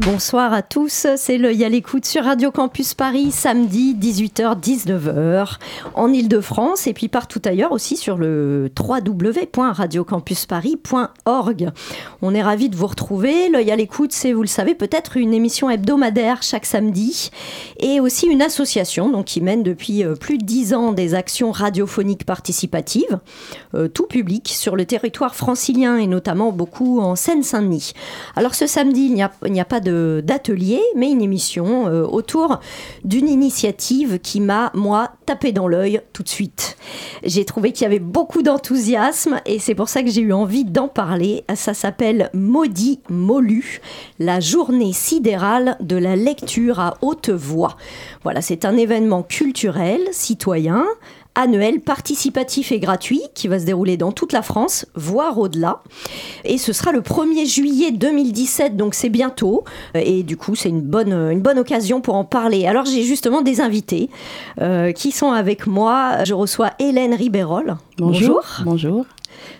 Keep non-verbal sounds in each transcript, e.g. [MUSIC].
Bonsoir à tous, c'est l'œil à l'écoute sur Radio Campus Paris, samedi 18h-19h en Ile-de-France et puis partout ailleurs aussi sur le www.radiocampusparis.org. On est ravis de vous retrouver. L'œil à l'écoute, c'est, vous le savez, peut-être une émission hebdomadaire chaque samedi et aussi une association donc, qui mène depuis euh, plus de 10 ans des actions radiophoniques participatives, euh, tout public, sur le territoire francilien et notamment beaucoup en Seine-Saint-Denis. Alors ce samedi, il n'y a, il n'y a pas de- d'atelier, mais une émission euh, autour d'une initiative qui m'a, moi, tapé dans l'œil tout de suite. J'ai trouvé qu'il y avait beaucoup d'enthousiasme et c'est pour ça que j'ai eu envie d'en parler. Ça s'appelle Maudit Molu, la journée sidérale de la lecture à haute voix. Voilà, c'est un événement culturel, citoyen, annuel, participatif et gratuit qui va se dérouler dans toute la France, voire au-delà. Et ce sera le 1er juillet 2017, donc c'est bientôt. Et du coup, c'est une bonne, une bonne occasion pour en parler. Alors j'ai justement des invités euh, qui sont avec moi. Je reçois Hélène Ribérol. Bonjour.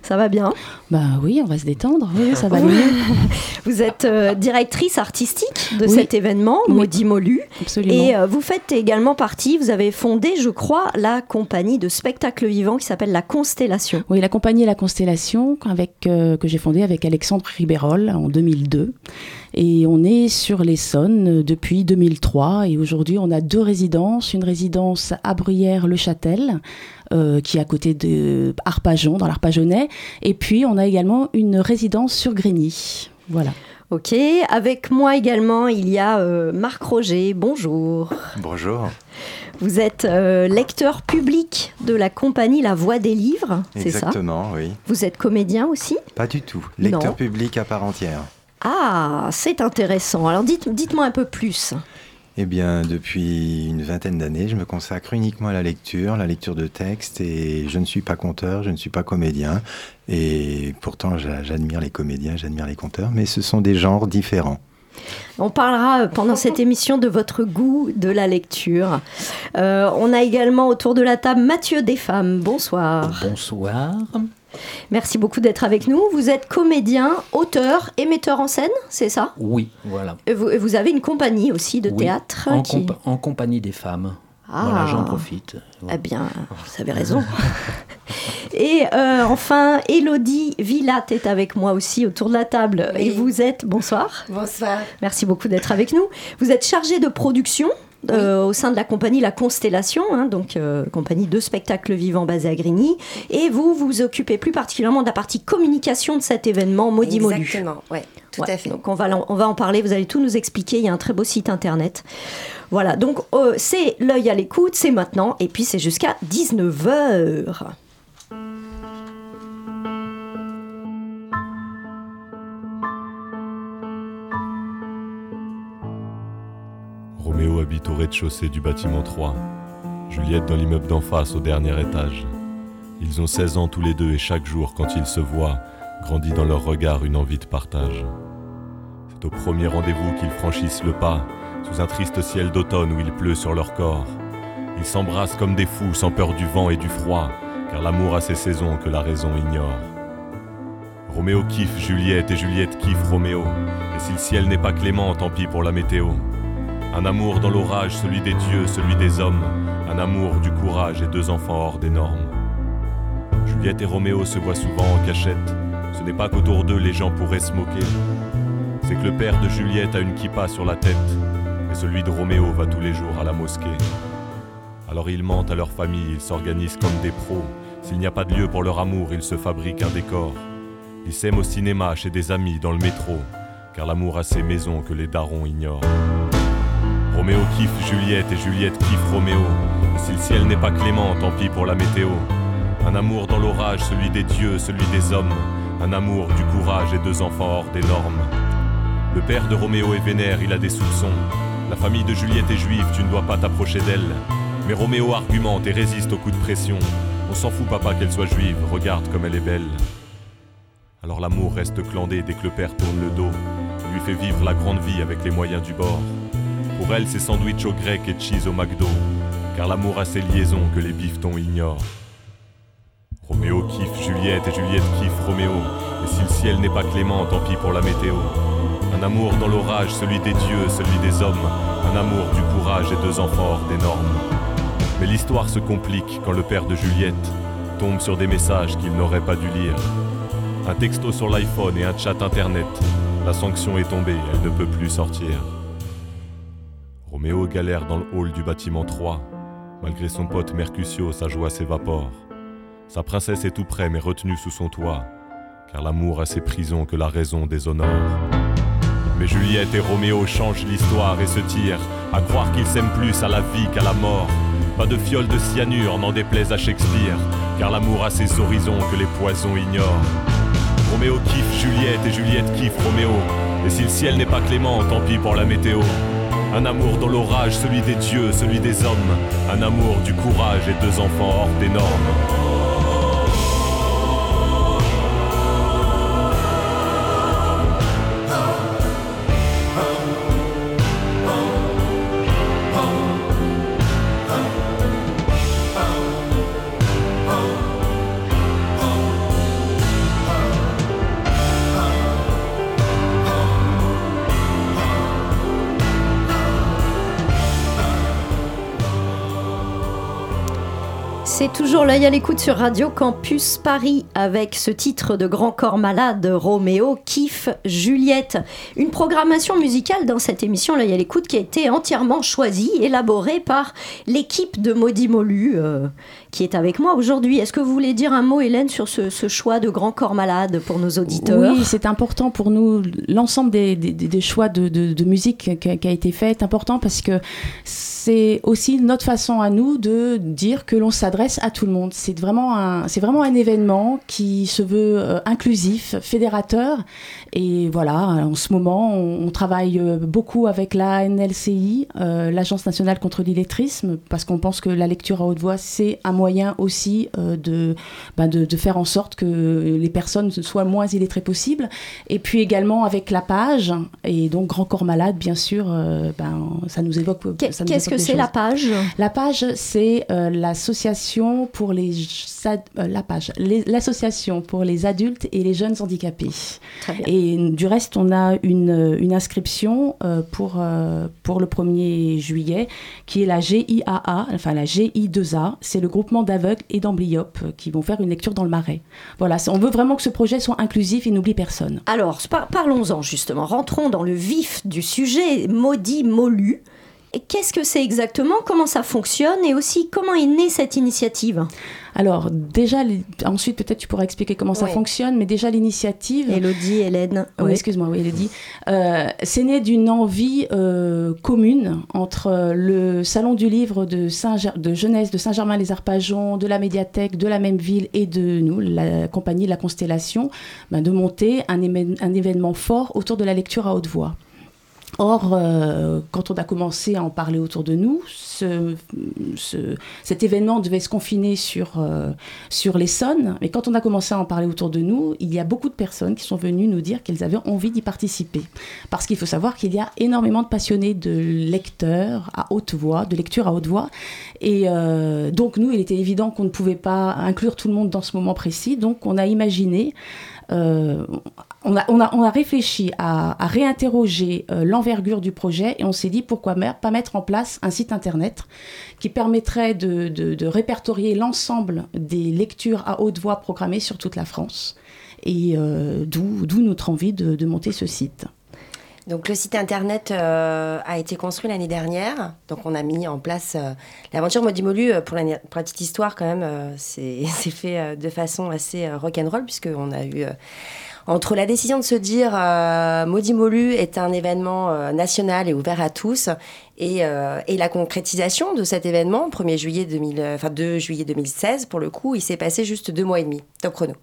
Ça va bien Bah oui, on va se détendre. Oui, ça va mieux. [LAUGHS] Vous êtes euh, directrice artistique de Oui. cet événement, Oui. Maudit Molu. Absolument. Et euh, vous faites également partie, vous avez fondé, je crois, la compagnie de spectacle vivant qui s'appelle La Constellation. Oui, la compagnie La Constellation, avec, euh, que j'ai fondée avec Alexandre Ribérol en 2002. Et on est sur l'Essonne depuis 2003. Et aujourd'hui, on a deux résidences. Une résidence à Bruyères-le-Châtel, euh, qui est à côté de Arpajon, dans l'Arpajonais. Et puis, on a également une résidence sur Grigny. Voilà. Ok, avec moi également, il y a euh, Marc Roger. Bonjour. Bonjour. Vous êtes euh, lecteur public de la compagnie La Voix des Livres, c'est ça? Exactement, oui. Vous êtes comédien aussi? Pas du tout. Non. Lecteur public à part entière. Ah, c'est intéressant. Alors dites, dites-moi un peu plus. Eh bien, depuis une vingtaine d'années, je me consacre uniquement à la lecture, la lecture de textes, et je ne suis pas conteur, je ne suis pas comédien. Et pourtant, j'a- j'admire les comédiens, j'admire les conteurs, mais ce sont des genres différents. On parlera euh, pendant cette émission de votre goût de la lecture. Euh, on a également autour de la table Mathieu Desfemmes. Bonsoir. Bonsoir. Merci beaucoup d'être avec nous. Vous êtes comédien, auteur et metteur en scène, c'est ça? Oui, voilà. Et vous, et vous avez une compagnie aussi de Oui, théâtre En, qui- compa- en compagnie des femmes. Ah. Voilà, j'en profite. Eh bien, vous avez raison. [LAUGHS] Et euh, enfin, Elodie Villat est avec moi aussi autour de la table. Et vous êtes, bonsoir. Bonsoir. Merci beaucoup d'être avec nous. Vous êtes chargé de production euh, au sein de la compagnie La Constellation, hein, donc euh, compagnie de spectacles vivants basée à Grigny. Et vous vous occupez plus particulièrement de la partie communication de cet événement Maudit Molu. Exactement, ouais, tout Ouais, à fait. Donc on va, on va en parler, vous allez tout nous expliquer, il y a un très beau site internet. Voilà, donc euh, c'est l'œil à l'écoute, c'est maintenant, et puis c'est jusqu'à 19h. Au rez-de-chaussée du bâtiment 3. Juliette dans l'immeuble d'en face au dernier étage. Ils ont 16 ans tous les deux et chaque jour, quand ils se voient, grandit dans leur regard une envie de partage. C'est au premier rendez-vous qu'ils franchissent le pas, sous un triste ciel d'automne où il pleut sur leur corps. Ils s'embrassent comme des fous, sans peur du vent et du froid, car l'amour a ses saisons que la raison ignore. Roméo kiffe Juliette et Juliette kiffe Roméo, et si le ciel n'est pas clément, tant pis pour la météo. Un amour dans l'orage, celui des dieux, celui des hommes. Un amour du courage et deux enfants hors des normes. Juliette et Roméo se voient souvent en cachette. Ce n'est pas qu'autour d'eux les gens pourraient se moquer. C'est que le père de Juliette a une kippa sur la tête. Et celui de Roméo va tous les jours à la mosquée. Alors ils mentent à leur famille, ils s'organisent comme des pros. S'il n'y a pas de lieu pour leur amour, ils se fabriquent un décor. Ils s'aiment au cinéma, chez des amis, dans le métro, car l'amour a ses maisons que les darons ignorent. Roméo kiffe Juliette et Juliette kiffe Roméo. Si le ciel n'est pas clément, tant pis pour la météo. Un amour dans l'orage, celui des dieux, celui des hommes. Un amour du courage et deux enfants hors des normes. Le père de Roméo est vénère, il a des soupçons. La famille de Juliette est juive, tu ne dois pas t'approcher d'elle. Mais Roméo argumente et résiste aux coups de pression. On s'en fout, papa, qu'elle soit juive, regarde comme elle est belle. Alors l'amour reste clandé dès que le père tourne le dos. Il lui fait vivre la grande vie avec les moyens du bord. Pour elle, c'est sandwich au grec et cheese au McDo. Car l'amour a ses liaisons que les biftons ignorent. Roméo kiffe Juliette et Juliette kiffe Roméo. Et si le ciel n'est pas clément, tant pis pour la météo. Un amour dans l'orage, celui des dieux, celui des hommes. Un amour du courage et deux enfants hors des normes. Mais l'histoire se complique quand le père de Juliette tombe sur des messages qu'il n'aurait pas dû lire. Un texto sur l'iPhone et un chat internet. La sanction est tombée, elle ne peut plus sortir. Roméo galère dans le hall du bâtiment 3. Malgré son pote Mercutio, sa joie s'évapore. Sa princesse est tout près mais retenue sous son toit, car l'amour a ses prisons que la raison déshonore. Mais Juliette et Roméo changent l'histoire et se tirent, à croire qu'ils s'aiment plus à la vie qu'à la mort. Pas de fiole de cyanure, n'en déplaise à Shakespeare, car l'amour a ses horizons que les poisons ignorent. Roméo kiffe Juliette et Juliette kiffe Roméo, et si le ciel n'est pas clément, tant pis pour la météo. Un amour dans l'orage, celui des dieux, celui des hommes, un amour du courage et deux enfants hors des normes. L'œil à l'écoute sur Radio Campus Paris avec ce titre de Grand Corps Malade, Roméo, Kiff, Juliette. Une programmation musicale dans cette émission l'œil à l'écoute qui a été entièrement choisie, élaborée par l'équipe de Maudit Molu euh, qui est avec moi aujourd'hui. Est-ce que vous voulez dire un mot, Hélène, sur ce, choix de Grand Corps Malade pour nos auditeurs? Oui, c'est important pour nous. L'ensemble des, choix de musique qui a, qui a, été fait est important parce que c'est aussi notre façon à nous de dire que l'on s'adresse à tout le monde. C'est vraiment un, événement qui se veut euh, inclusif, fédérateur. Et voilà, en ce moment, on, on travaille euh, beaucoup avec la NLCI, euh, l'Agence nationale contre l'illettrisme, parce qu'on pense que la lecture à haute voix, c'est un moyen aussi euh, de, ben de, de, faire en sorte que les personnes soient moins illettrées possible. Et puis également avec la page, et donc Grand Corps Malade, bien sûr, euh, ben, ça nous évoque. Qu'est-ce que c'est la page? La page, c'est l'association pour les la page, l'association pour les adultes et les jeunes handicapés. Et du reste, on a une, inscription pour, pour le 1er juillet, qui est la GIAA, enfin la GI2A, c'est le groupement d'aveugles et d'amblyopes qui vont faire une lecture dans le marais. Voilà, on veut vraiment que ce projet soit inclusif et n'oublie personne. Alors, par parlons-en justement, rentrons dans le vif du sujet, maudit Molu. Qu'est-ce que c'est exactement Comment ça fonctionne Et aussi, comment est née cette initiative alors déjà, ensuite peut-être tu pourras expliquer comment ça fonctionne, mais déjà l'initiative. Elodie, Hélène. Oui, excuse-moi, oui, Elodie. Euh, c'est né d'une envie euh, commune entre le salon du livre de, Saint de jeunesse de Saint-Germain-les-Arpajons, de la médiathèque de la même ville et de nous, la compagnie La Constellation, ben, de monter un, un événement fort autour de la lecture à haute voix. Or, euh, quand on a commencé à en parler autour de nous, ce, ce, cet événement devait se confiner sur, euh, sur l'Essonne. Mais quand on a commencé à en parler autour de nous, il y a beaucoup de personnes qui sont venues nous dire qu'elles avaient envie d'y participer. Parce qu'il faut savoir qu'il y a énormément de passionnés de lecteurs à haute voix, de lecture à haute voix. Et euh, donc, nous, il était évident qu'on ne pouvait pas inclure tout le monde dans ce moment précis. Donc, on a imaginé euh, on, a, on, a, on, réfléchi à, réinterroger euh, l'envergure du projet et on s'est dit pourquoi pas mettre en place un site internet qui permettrait de, répertorier l'ensemble des lectures à haute voix programmées sur toute la France. Et euh, d'où notre envie de, monter ce site. Donc le site internet euh, a été construit l'année dernière. Donc on a mis en place l'aventure Modimolu la, pour la petite histoire quand même. [LAUGHS] c'est fait de façon assez rock'n'roll puisqu'on a eu entre la décision de se dire euh, Maudit Molu est un événement euh, national et ouvert à tous et, euh, et, la concrétisation de cet événement, 1er juillet 2000, enfin 2 juillet 2016 pour le coup, il s'est passé juste deux mois et demi, top chrono.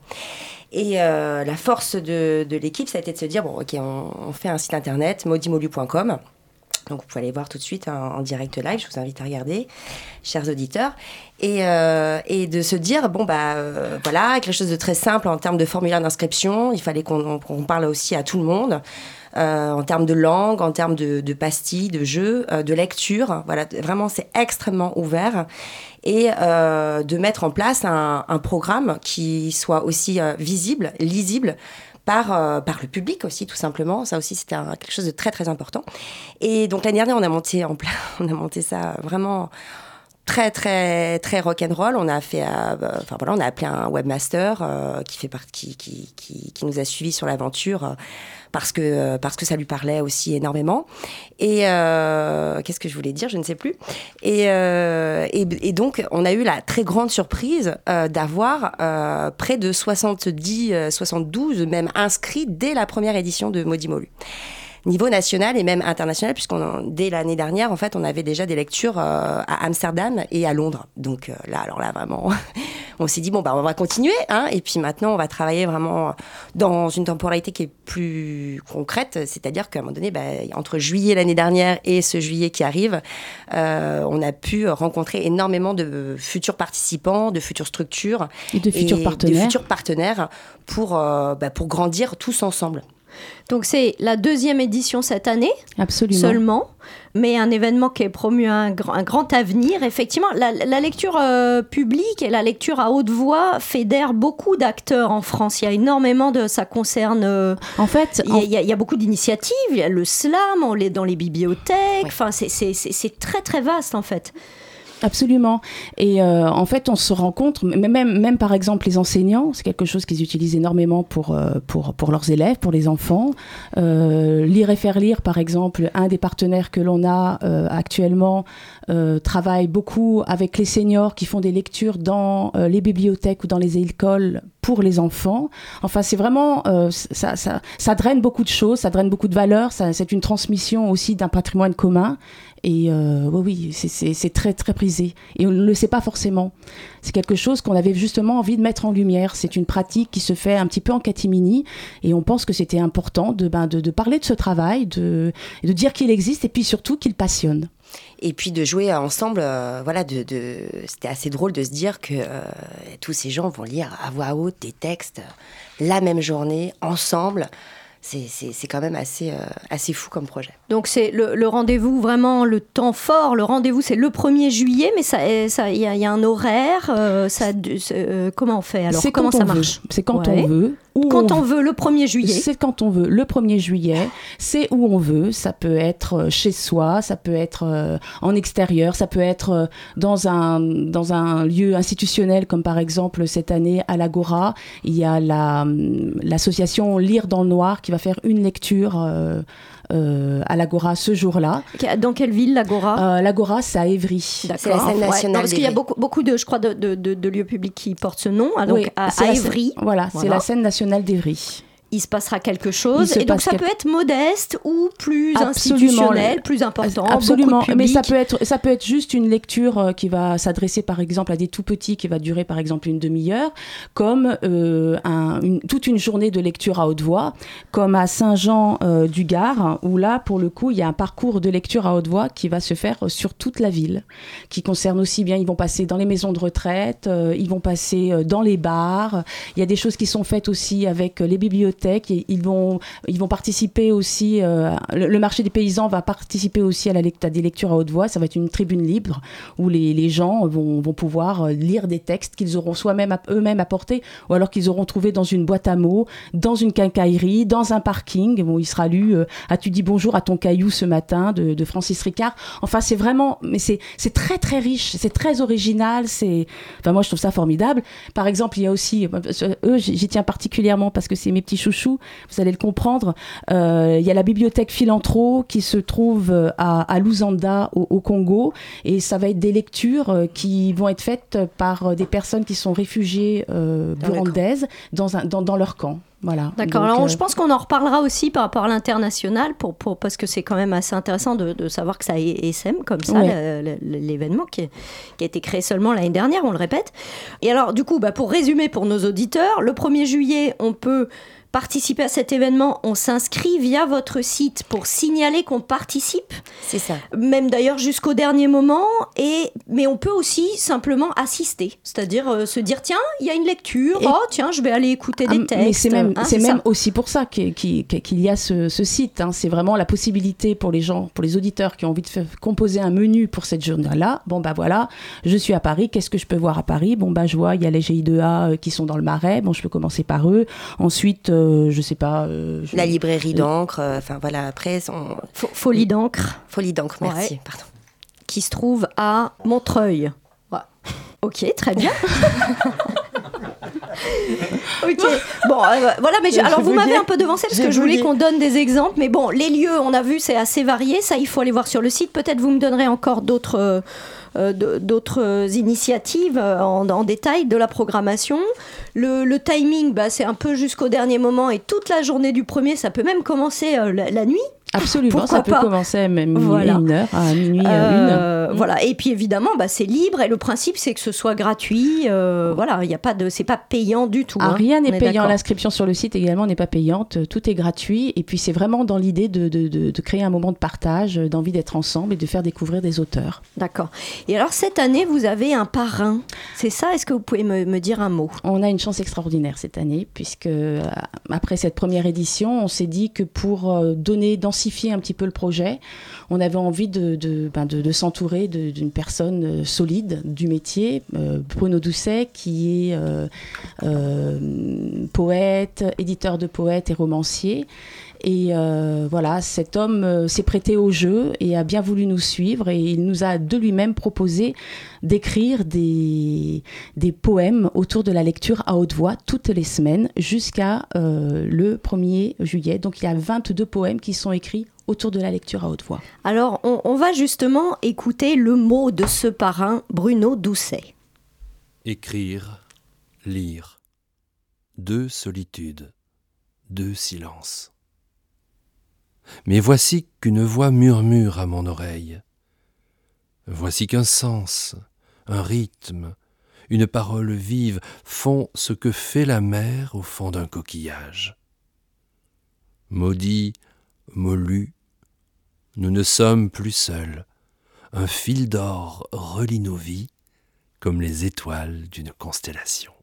Et euh, la force de, de l'équipe, ça a été de se dire bon, ok, on, on fait un site internet, maudimolu.com. Donc vous pouvez aller voir tout de suite en, en, direct live, je vous invite à regarder, chers auditeurs. Et, euh, de se dire, bon, bah euh, voilà, quelque chose de très simple en termes de formulaire d'inscription, il fallait qu'on qu parle aussi à tout le monde. Euh, en termes de langue, en termes de, de pastilles, de jeux, de lecture. Voilà, vraiment, c'est extrêmement ouvert. Et de mettre en place un, programme qui soit aussi visible, lisible, par, euh, par le public aussi, tout simplement. Ça aussi, c'était quelque chose de très, très important. Et donc, l'année dernière, on a monté en plein, [LAUGHS] on a monté ça vraiment très très très rock'n'roll. On a fait, euh, enfin voilà, on a appelé un webmaster euh, qui fait partie, qui, qui, qui, nous a suivis sur l'aventure euh, parce que parce que ça lui parlait aussi énormément. Et qu'est-ce que je voulais dire, je ne sais plus. Et, et, et, donc on a eu la très grande surprise d'avoir près de 70, 72 même inscrits dès la première édition de Maudit Molu niveau national et même international, puisqu'on dès l'année dernière, en fait, on avait déjà des lectures euh, à Amsterdam et à Londres. Donc euh, là, alors là, vraiment, [LAUGHS] on s'est dit bon bah on va continuer, hein, et puis maintenant on va travailler vraiment dans une temporalité qui est plus concrète, c'est-à-dire qu'à un moment donné, bah, entre juillet l'année dernière et ce juillet qui arrive, euh, on a pu rencontrer énormément de futurs participants, de futures structures et de futurs et partenaires, de futurs partenaires pour bah, pour grandir tous ensemble. Donc c'est la deuxième édition cette année. Absolument. Seulement. Mais un événement qui est promu à un, grand, un grand avenir. Effectivement, la, la lecture euh, publique et la lecture à haute voix fédèrent beaucoup d'acteurs en France. Il y a énormément de... Ça concerne... Euh, en fait... Il y, a, il y a beaucoup d'initiatives. Il y a le slam, on est dans les bibliothèques. Ouais. Enfin, c'est très très vaste en fait. Absolument. Et euh, en fait, on se rend compte, même, même par exemple les enseignants, c'est quelque chose qu'ils utilisent énormément pour, euh, pour, pour leurs élèves, pour les enfants. Euh, lire et faire lire, par exemple, un des partenaires que l'on a euh, actuellement euh, travaille beaucoup avec les seniors qui font des lectures dans euh, les bibliothèques ou dans les écoles pour les enfants. Enfin, c'est vraiment, ça, ça, ça draine beaucoup de choses, ça draine beaucoup de valeurs, c'est une transmission aussi d'un patrimoine commun. Et euh, oui, oui, c'est très très prisé. Et on ne le sait pas forcément. C'est quelque chose qu'on avait justement envie de mettre en lumière. C'est une pratique qui se fait un petit peu en catimini. Et on pense que c'était important de, ben, parler de ce travail, de, dire qu'il existe et puis surtout qu'il passionne. Et puis de jouer ensemble, euh, voilà, c'était assez drôle de se dire que euh, tous ces gens vont lire à voix haute des textes la même journée, ensemble c'est quand même assez, euh, assez fou comme projet. Donc c'est le, le rendez-vous vraiment le temps fort. Le rendez-vous c'est le 1er juillet, mais ça, ça il y, y, a un horaire. Euh, ça, euh, comment on fait alors? Comment ça marche? C'est quand ouais. on veut. Quand on... on veut le 1er juillet. C'est quand on veut le 1er juillet. C'est où on veut. Ça peut être chez soi, ça peut être en extérieur, ça peut être dans un, dans un lieu institutionnel comme par exemple cette année à l'Agora. Il y a l'association la, Lire dans le Noir qui va faire une lecture euh, euh, à l'Agora ce jour-là. Dans quelle ville l'Agora? Euh, L'Agora, c'est à Évry. C'est la scène nationale. Ouais, parce qu'il y a beaucoup, beaucoup de, je crois, de, de, de, de, lieux publics qui portent ce nom. Ah, donc oui, à, à Évry. Voilà, voilà. c'est la scène nationale d'Évry il se passera quelque chose. Et donc ça peut être modeste ou plus Absolument. institutionnel, plus important. Absolument. Mais ça peut être ça peut être juste une lecture euh, qui va s'adresser par exemple à des tout petits qui va durer par exemple une demi-heure, comme euh, un, une, toute une journée de lecture à haute voix, comme à Saint-Jean euh, du Gard où là pour le coup il y a un parcours de lecture à haute voix qui va se faire sur toute la ville, qui concerne aussi bien ils vont passer dans les maisons de retraite, euh, ils vont passer dans les bars. Il y a des choses qui sont faites aussi avec les bibliothèques ils vont, ils vont participer aussi, euh, le, marché des paysans va participer aussi à, des lectures à haute voix. Ça va être une tribune libre où les, les gens vont, vont pouvoir lire des textes qu'ils auront soit-même eux-mêmes apportés ou alors qu'ils auront trouvé dans une boîte à mots, dans une quincaillerie, dans un parking. Bon, il sera lu euh, As-tu dit bonjour à ton caillou ce matin de, Francis Ricard. Enfin, c'est vraiment, mais c'est très très riche, c'est très original. Enfin, moi je trouve ça formidable. Par exemple, il y a aussi, eux, j'y tiens particulièrement parce que c'est mes petits chouchous chouchou, vous allez le comprendre. Euh, il y a la bibliothèque Philantro qui se trouve à, à Lusanda, au, au, Congo, et ça va être des lectures euh, qui vont être faites par des personnes qui sont réfugiées euh, burundaises dans, un, dans, dans leur camp. Voilà. D'accord. Alors, euh, je pense qu'on en reparlera aussi par rapport à l'international, pour, pour, parce que c'est quand même assez intéressant de, de savoir que ça SM comme ça, Ouais. l'événement qui, est- qui a été créé seulement l'année dernière, on le répète. Et alors, du coup, bah, pour résumer pour nos auditeurs, le 1er juillet, on peut participer à cet événement. On s'inscrit via votre site pour signaler qu'on participe. C'est ça. Même d'ailleurs jusqu'au dernier moment. Et, mais on peut aussi simplement assister. C'est-à-dire euh, se dire tiens, il y a une lecture. Et- Oh, tiens, je vais aller écouter Ah, des textes. Mais c'est même, Hein, c'est même aussi pour ça qu'il y a ce, ce site. hein. C'est vraiment la possibilité pour les gens, pour les auditeurs qui ont envie de faire- composer un menu pour cette journée-là. Bon, bah voilà, je suis à Paris, qu'est-ce que je peux voir à Paris? Bon, bah je vois, il y a les GI2A euh, qui sont dans le Marais. Bon, je peux commencer par eux. Ensuite, euh, je sais pas. euh, je- La librairie d'encre, euh, enfin voilà, après. on- Folie d'encre. Folie d'encre, merci. Ouais. Pardon. Qui se trouve à Montreuil. Ouais. Ok, très bien. [LAUGHS] ok. Bon, euh, voilà, mais je- alors vous m'avez un peu devancé parce que je voulais qu'on donne des exemples. Mais bon, les lieux, on a vu, c'est assez varié. Ça, il faut aller voir sur le site. Peut-être vous me donnerez encore d'autres. euh, euh, d'autres euh, initiatives euh, en, détail de la programmation. Le, timing, bah, c'est un peu jusqu'au dernier moment et toute la journée du premier, ça peut même commencer euh, la nuit. Absolument, Pourquoi ça peut pas commencer à même Voilà. une heure, à minuit Euh, une. Voilà. Et puis évidemment, bah, c'est libre et le principe c'est que ce soit gratuit. euh, voilà, il y a pas de, c'est pas payant du tout. Ah, hein. rien n'est est payant. L'inscription sur le site également n'est pas payante. Tout est gratuit. Et puis c'est vraiment dans l'idée de, de- de- de créer un moment de partage, euh, d'envie d'être ensemble et de faire découvrir des auteurs. D'accord. Et alors cette année, vous avez un parrain. C'est ça? Est-ce que vous pouvez me, me dire un mot? On a une chance extraordinaire cette année, puisque euh, après cette première édition, on s'est dit que pour euh, donner, un petit peu le projet, on avait envie de, ben, s'entourer d'une personne euh, solide du métier, euh, Bruno Doucet, qui est euh, poète, éditeur de poètes et romancier. Et euh, voilà, cet homme euh, s'est prêté au jeu et a bien voulu nous suivre et il nous a de lui-même proposé d'écrire des, des poèmes autour de la lecture à haute voix toutes les semaines jusqu'à euh, le 1er juillet. Donc il y a 22 poèmes qui sont écrits autour de la lecture à haute voix. Alors, on, on va justement écouter le mot de ce parrain, Bruno Doucet. Écrire, lire. Deux solitudes, deux silences. Mais voici qu'une voix murmure à mon oreille. Voici qu'un sens, un rythme, une parole vive font ce que fait la mer au fond d'un coquillage. Maudit, mollu, nous ne sommes plus seuls. Un fil d'or relie nos vies comme les étoiles d'une constellation.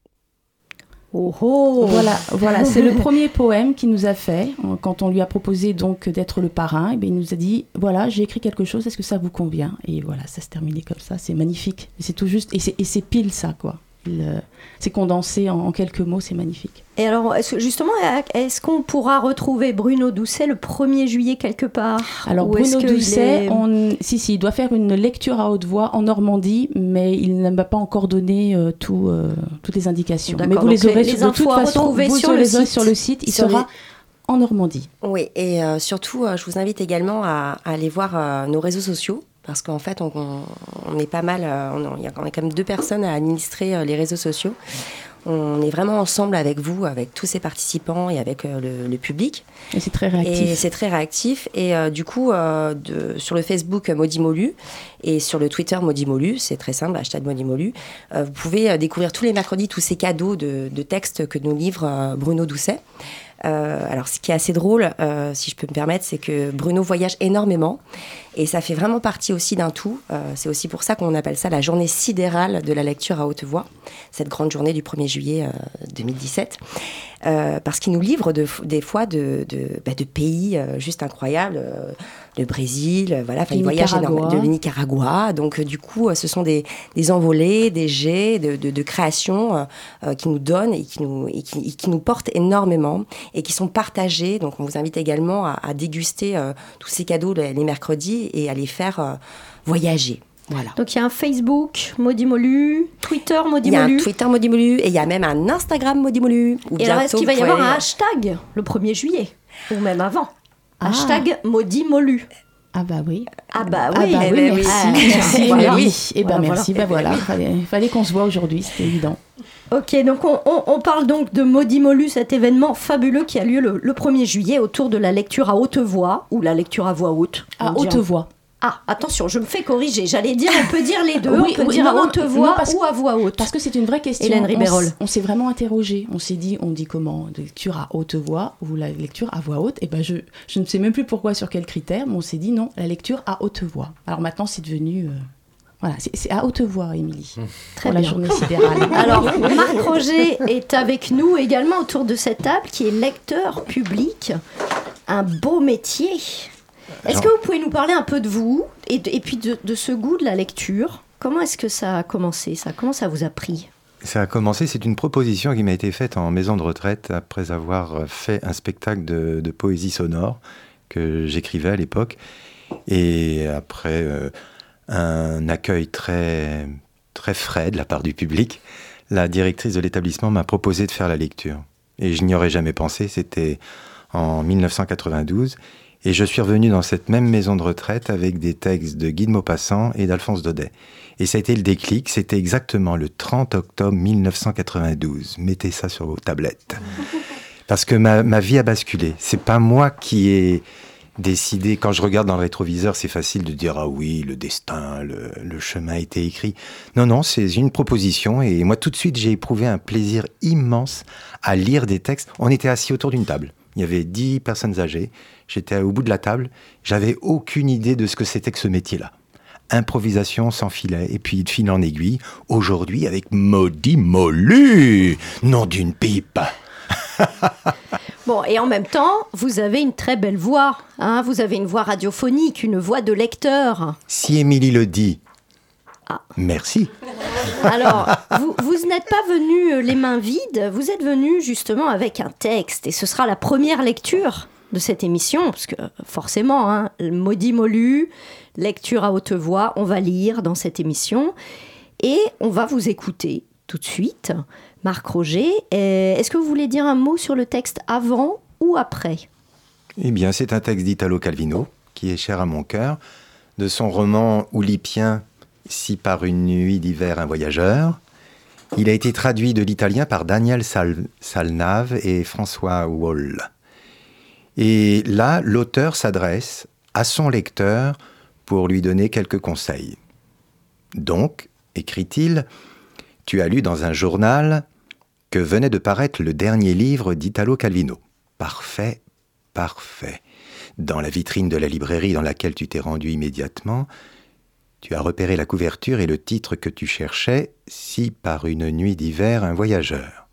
Oh oh Voilà, voilà c'est le [LAUGHS] premier poème qu'il nous a fait. Quand on lui a proposé donc d'être le parrain, eh bien, il nous a dit voilà, j'ai écrit quelque chose, est-ce que ça vous convient? Et voilà, ça se terminait comme ça, c'est magnifique. Et C'est tout juste, et et c'est pile ça, quoi. Il, euh, c'est condensé en, en quelques mots, c'est magnifique. Et alors, justement, est-ce qu'on pourra retrouver Bruno Doucet le 1er juillet quelque part? Alors Ou Bruno Doucet, est- on... si si, il doit faire une lecture à haute voix en Normandie, mais il ne m'a pas encore donné euh, tout, euh, toutes les indications. D'accord, Mais vous les aurez les- sur- les de toute façon, vous sur le les aurez site. sur le site. Il Sur sera les- en Normandie. Oui, et euh, surtout, euh, je vous invite également à, à aller voir euh, nos réseaux sociaux. Parce qu'en fait, on, on- on est pas mal, euh, on, il y a on est quand même deux personnes à administrer euh, les réseaux sociaux. On est vraiment ensemble avec vous, avec tous ces participants et avec euh, le, le public. Et c'est très réactif. Et c'est très réactif. Et euh, du coup, euh, de, sur le Facebook Maudimolu et sur le Twitter Maudimolu, c'est très simple, hashtag Maudimolu, euh, vous pouvez découvrir tous les mercredis tous ces cadeaux de, de textes que nous livre Bruno Doucet. Alors, ce qui est assez drôle, si je peux me permettre, c'est que Bruno voyage énormément et ça fait vraiment partie aussi d'un tout. Euh, c'est aussi pour ça qu'on appelle ça la journée sidérale de la lecture à haute voix, cette grande journée du 1er juillet euh, 2017. Euh, parce qu'il nous livre de- des fois de, de, bah, de pays euh, juste incroyables, euh, le Brésil, euh, voilà, enfin, Du il voyage Nicaragua. énormément, de Nicaragua. Donc, euh, du coup, euh, ce sont des, des envolées, des jets de, de, de créations euh, euh, qui nous donnent et qui nous, et qui, et qui nous portent énormément et qui sont partagés. Donc, on vous invite également à, à déguster euh, tous ces cadeaux les, les mercredis et à les faire euh, voyager. Voilà. Donc il y a un Facebook Maudimolu, Twitter Il y a un Maudimolu. Twitter Maudimolu et il y a même un Instagram Maudimolu. où Et alors est-ce qu'il va y avoir un hashtag le 1er juillet Ou même avant? Ah. Hashtag Maudimolu. Ah bah oui. Ah bah Ah oui, bah eh oui, merci. Ah, merci. Eh ben Voilà, merci, voilà. bah voilà, fallait, fallait qu'on se voit aujourd'hui, c'était évident. Ok, donc on, on- on parle donc de Maudit Molu, cet événement fabuleux qui a lieu le, le 1er juillet autour de la lecture à haute voix ou la lecture à voix haute. À haute en- voix. Ah, attention, je me fais corriger. J'allais dire, on peut dire les deux. Oui, on peut oui, dire non, à haute non, voix parce- ou à voix haute. Parce que c'est une vraie question. Hélène Ribérol. On, s'est vraiment interrogé. On s'est dit, on dit comment Lecture à haute voix ou la lecture à voix haute Et ben je, je ne sais même plus pourquoi, sur quels critères, mais on s'est dit non, la lecture à haute voix. Alors maintenant, c'est devenu. euh, voilà, c'est à haute voix, Émilie. Très pour la bien. journée sidérale. [LAUGHS] Alors, [LAUGHS] Marc Roger est avec nous également autour de cette table, qui est lecteur public. Un beau métier. Est-ce que vous pouvez nous parler un peu de vous et, de- et puis de, de ce goût de la lecture? Comment est-ce que ça a commencé? Ça Comment ça vous a pris? Ça a commencé, c'est une proposition qui m'a été faite en maison de retraite après avoir fait un spectacle de, de poésie sonore que j'écrivais à l'époque. Et après euh, un accueil très, très frais de la part du public, la directrice de l'établissement m'a proposé de faire la lecture. Et je n'y aurais jamais pensé, c'était en 1992. Et je suis revenu dans cette même maison de retraite avec des textes de Guy de Maupassant et d'Alphonse Daudet. Et ça a été le déclic, c'était exactement le 30 octobre 1992. Mettez ça sur vos tablettes. [LAUGHS] Parce que ma, ma vie a basculé. C'est pas moi qui ai décidé. Quand je regarde dans le rétroviseur, c'est facile de dire ah oui, le destin, le, le chemin a été écrit. Non, non, c'est une proposition. Et moi, tout de suite, j'ai éprouvé un plaisir immense à lire des textes. On était assis autour d'une table. Il y avait dix personnes âgées. J'étais au bout de la table. J'avais aucune idée de ce que c'était que ce métier-là. Improvisation sans filet, et puis de fil en aiguille, aujourd'hui avec Maudit Molu, nom d'une pipe. [LAUGHS] Bon, et en même temps, vous avez une très belle voix. hein, vous avez une voix radiophonique, une voix de lecteur. Si Émilie le dit, merci. Alors, [LAUGHS] vous, vous n'êtes pas venu euh, les mains vides, vous êtes venu justement avec un texte, et ce sera la première lecture de cette émission, parce que forcément, hein, maudit molu, lecture à haute voix, on va lire dans cette émission, et on va vous écouter tout de suite. Marc Roger, euh, est-ce que vous voulez dire un mot sur le texte avant ou après? Eh bien, c'est un texte d'Italo Calvino, qui est cher à mon cœur, de son roman Oulipien, Si par une nuit d'hiver un voyageur. Il a été traduit de l'italien par Daniel Sal- Salnave et François Wall. Et là, l'auteur s'adresse à son lecteur pour lui donner quelques conseils. Donc, écrit-il, tu as lu dans un journal que venait de paraître le dernier livre d'Italo Calvino. Parfait, parfait. Dans la vitrine de la librairie dans laquelle tu t'es rendu immédiatement, tu as repéré la couverture et le titre que tu cherchais, Si par une nuit d'hiver un voyageur.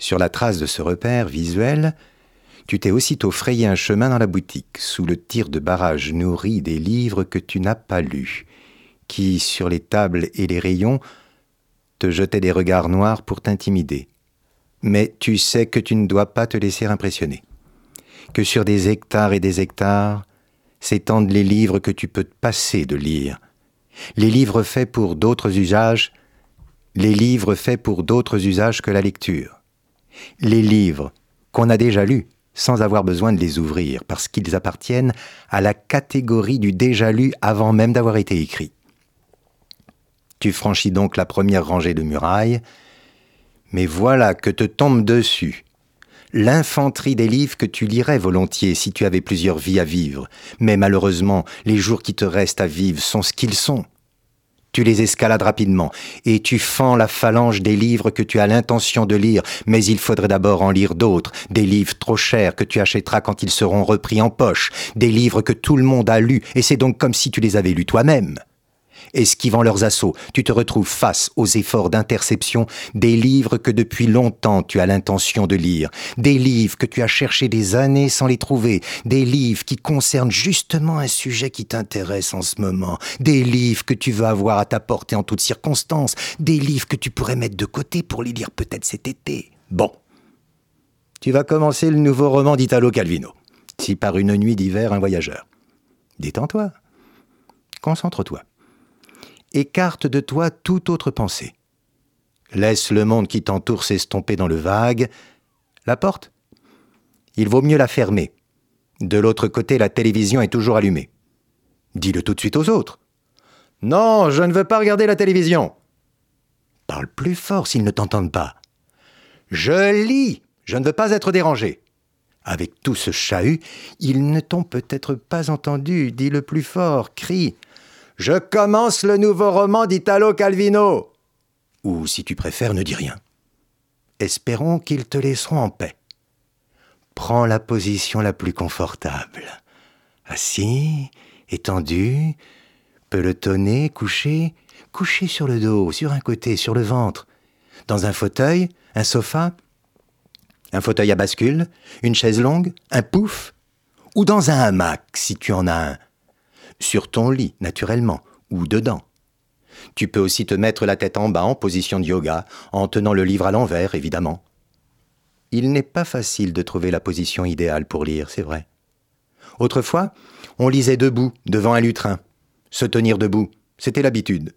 Sur la trace de ce repère visuel, tu t'es aussitôt frayé un chemin dans la boutique, sous le tir de barrage nourri des livres que tu n'as pas lus, qui, sur les tables et les rayons, te jetaient des regards noirs pour t'intimider. Mais tu sais que tu ne dois pas te laisser impressionner. Que sur des hectares et des hectares s'étendent les livres que tu peux te passer de lire. Les livres faits pour d'autres usages, les livres faits pour d'autres usages que la lecture. Les livres qu'on a déjà lus sans avoir besoin de les ouvrir parce qu'ils appartiennent à la catégorie du déjà lu avant même d'avoir été écrit. Tu franchis donc la première rangée de murailles, mais voilà que te tombe dessus l'infanterie des livres que tu lirais volontiers si tu avais plusieurs vies à vivre, mais malheureusement les jours qui te restent à vivre sont ce qu'ils sont. Tu les escalades rapidement, et tu fends la phalange des livres que tu as l'intention de lire, mais il faudrait d'abord en lire d'autres, des livres trop chers que tu achèteras quand ils seront repris en poche, des livres que tout le monde a lus, et c'est donc comme si tu les avais lus toi-même. Esquivant leurs assauts, tu te retrouves face aux efforts d'interception des livres que depuis longtemps tu as l'intention de lire, des livres que tu as cherchés des années sans les trouver, des livres qui concernent justement un sujet qui t'intéresse en ce moment, des livres que tu veux avoir à ta portée en toutes circonstances, des livres que tu pourrais mettre de côté pour les lire peut-être cet été. Bon. Tu vas commencer le nouveau roman d'Italo Calvino. Si par une nuit d'hiver un voyageur. Détends-toi. Concentre-toi écarte de toi toute autre pensée. Laisse le monde qui t'entoure s'estomper dans le vague. La porte? Il vaut mieux la fermer. De l'autre côté, la télévision est toujours allumée. Dis-le tout de suite aux autres. Non, je ne veux pas regarder la télévision. Parle plus fort s'ils ne t'entendent pas. Je lis, je ne veux pas être dérangé. Avec tout ce chahut, ils ne t'ont peut-être pas entendu. Dis-le plus fort, crie. Je commence le nouveau roman d'Italo Calvino. Ou si tu préfères, ne dis rien. Espérons qu'ils te laisseront en paix. Prends la position la plus confortable. Assis, étendu, pelotonné, couché, couché sur le dos, sur un côté, sur le ventre, dans un fauteuil, un sofa, un fauteuil à bascule, une chaise longue, un pouf, ou dans un hamac si tu en as un, sur ton lit, naturellement, ou dedans. Tu peux aussi te mettre la tête en bas en position de yoga, en tenant le livre à l'envers, évidemment. Il n'est pas facile de trouver la position idéale pour lire, c'est vrai. Autrefois, on lisait debout, devant un lutrin. Se tenir debout, c'était l'habitude.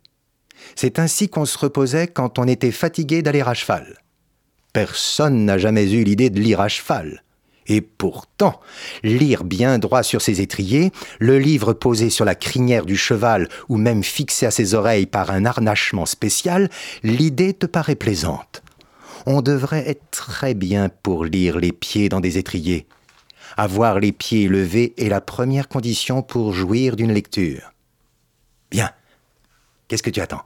C'est ainsi qu'on se reposait quand on était fatigué d'aller à cheval. Personne n'a jamais eu l'idée de lire à cheval. Et pourtant, lire bien droit sur ses étriers, le livre posé sur la crinière du cheval ou même fixé à ses oreilles par un harnachement spécial, l'idée te paraît plaisante. On devrait être très bien pour lire les pieds dans des étriers. Avoir les pieds levés est la première condition pour jouir d'une lecture. Bien. Qu'est-ce que tu attends?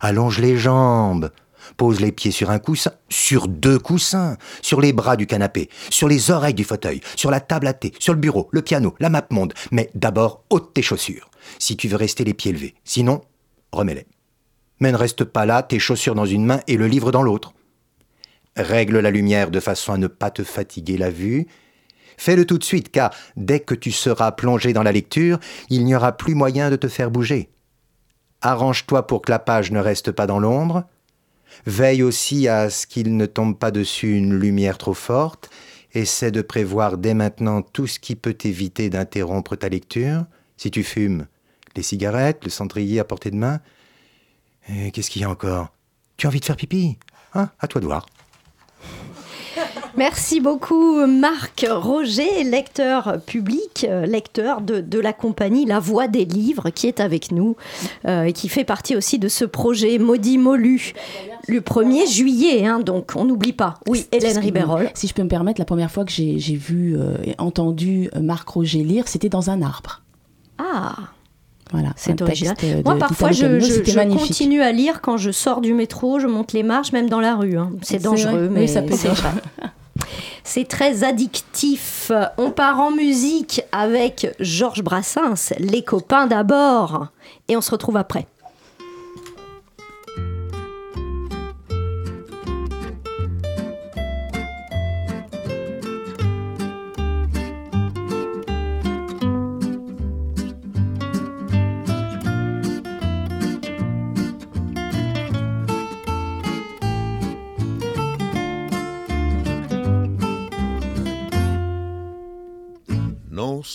Allonge les jambes, Pose les pieds sur un coussin, sur deux coussins, sur les bras du canapé, sur les oreilles du fauteuil, sur la table à thé, sur le bureau, le piano, la map monde. Mais d'abord, ôte tes chaussures, si tu veux rester les pieds levés. Sinon, remets-les. Mais ne reste pas là, tes chaussures dans une main et le livre dans l'autre. Règle la lumière de façon à ne pas te fatiguer la vue. Fais-le tout de suite, car dès que tu seras plongé dans la lecture, il n'y aura plus moyen de te faire bouger. Arrange-toi pour que la page ne reste pas dans l'ombre. Veille aussi à ce qu'il ne tombe pas dessus une lumière trop forte. Essaie de prévoir dès maintenant tout ce qui peut t'éviter d'interrompre ta lecture. Si tu fumes, les cigarettes, le cendrier à portée de main. Qu'est-ce qu'il y a encore? Tu as envie de faire pipi? Hein? À toi de voir. Merci beaucoup Marc Roger, lecteur public, euh, lecteur de, de, la compagnie La Voix des Livres qui est avec nous euh, et qui fait partie aussi de ce projet Maudit Molu. Le 1er juillet, hein, donc on n'oublie pas. Oui, Hélène Ribérol. Si je peux me permettre, la première fois que j'ai vu euh, et entendu Marc Roger lire, c'était dans un arbre. Ah voilà, c'est original. Moi, parfois, je, je, je continue à lire quand je sors du métro, je monte les marches, même dans la rue. Hein. C'est dangereux, mais oui, ça peut être C'est très addictif. On part en musique avec Georges Brassens, Les copains d'abord. Et on se retrouve après.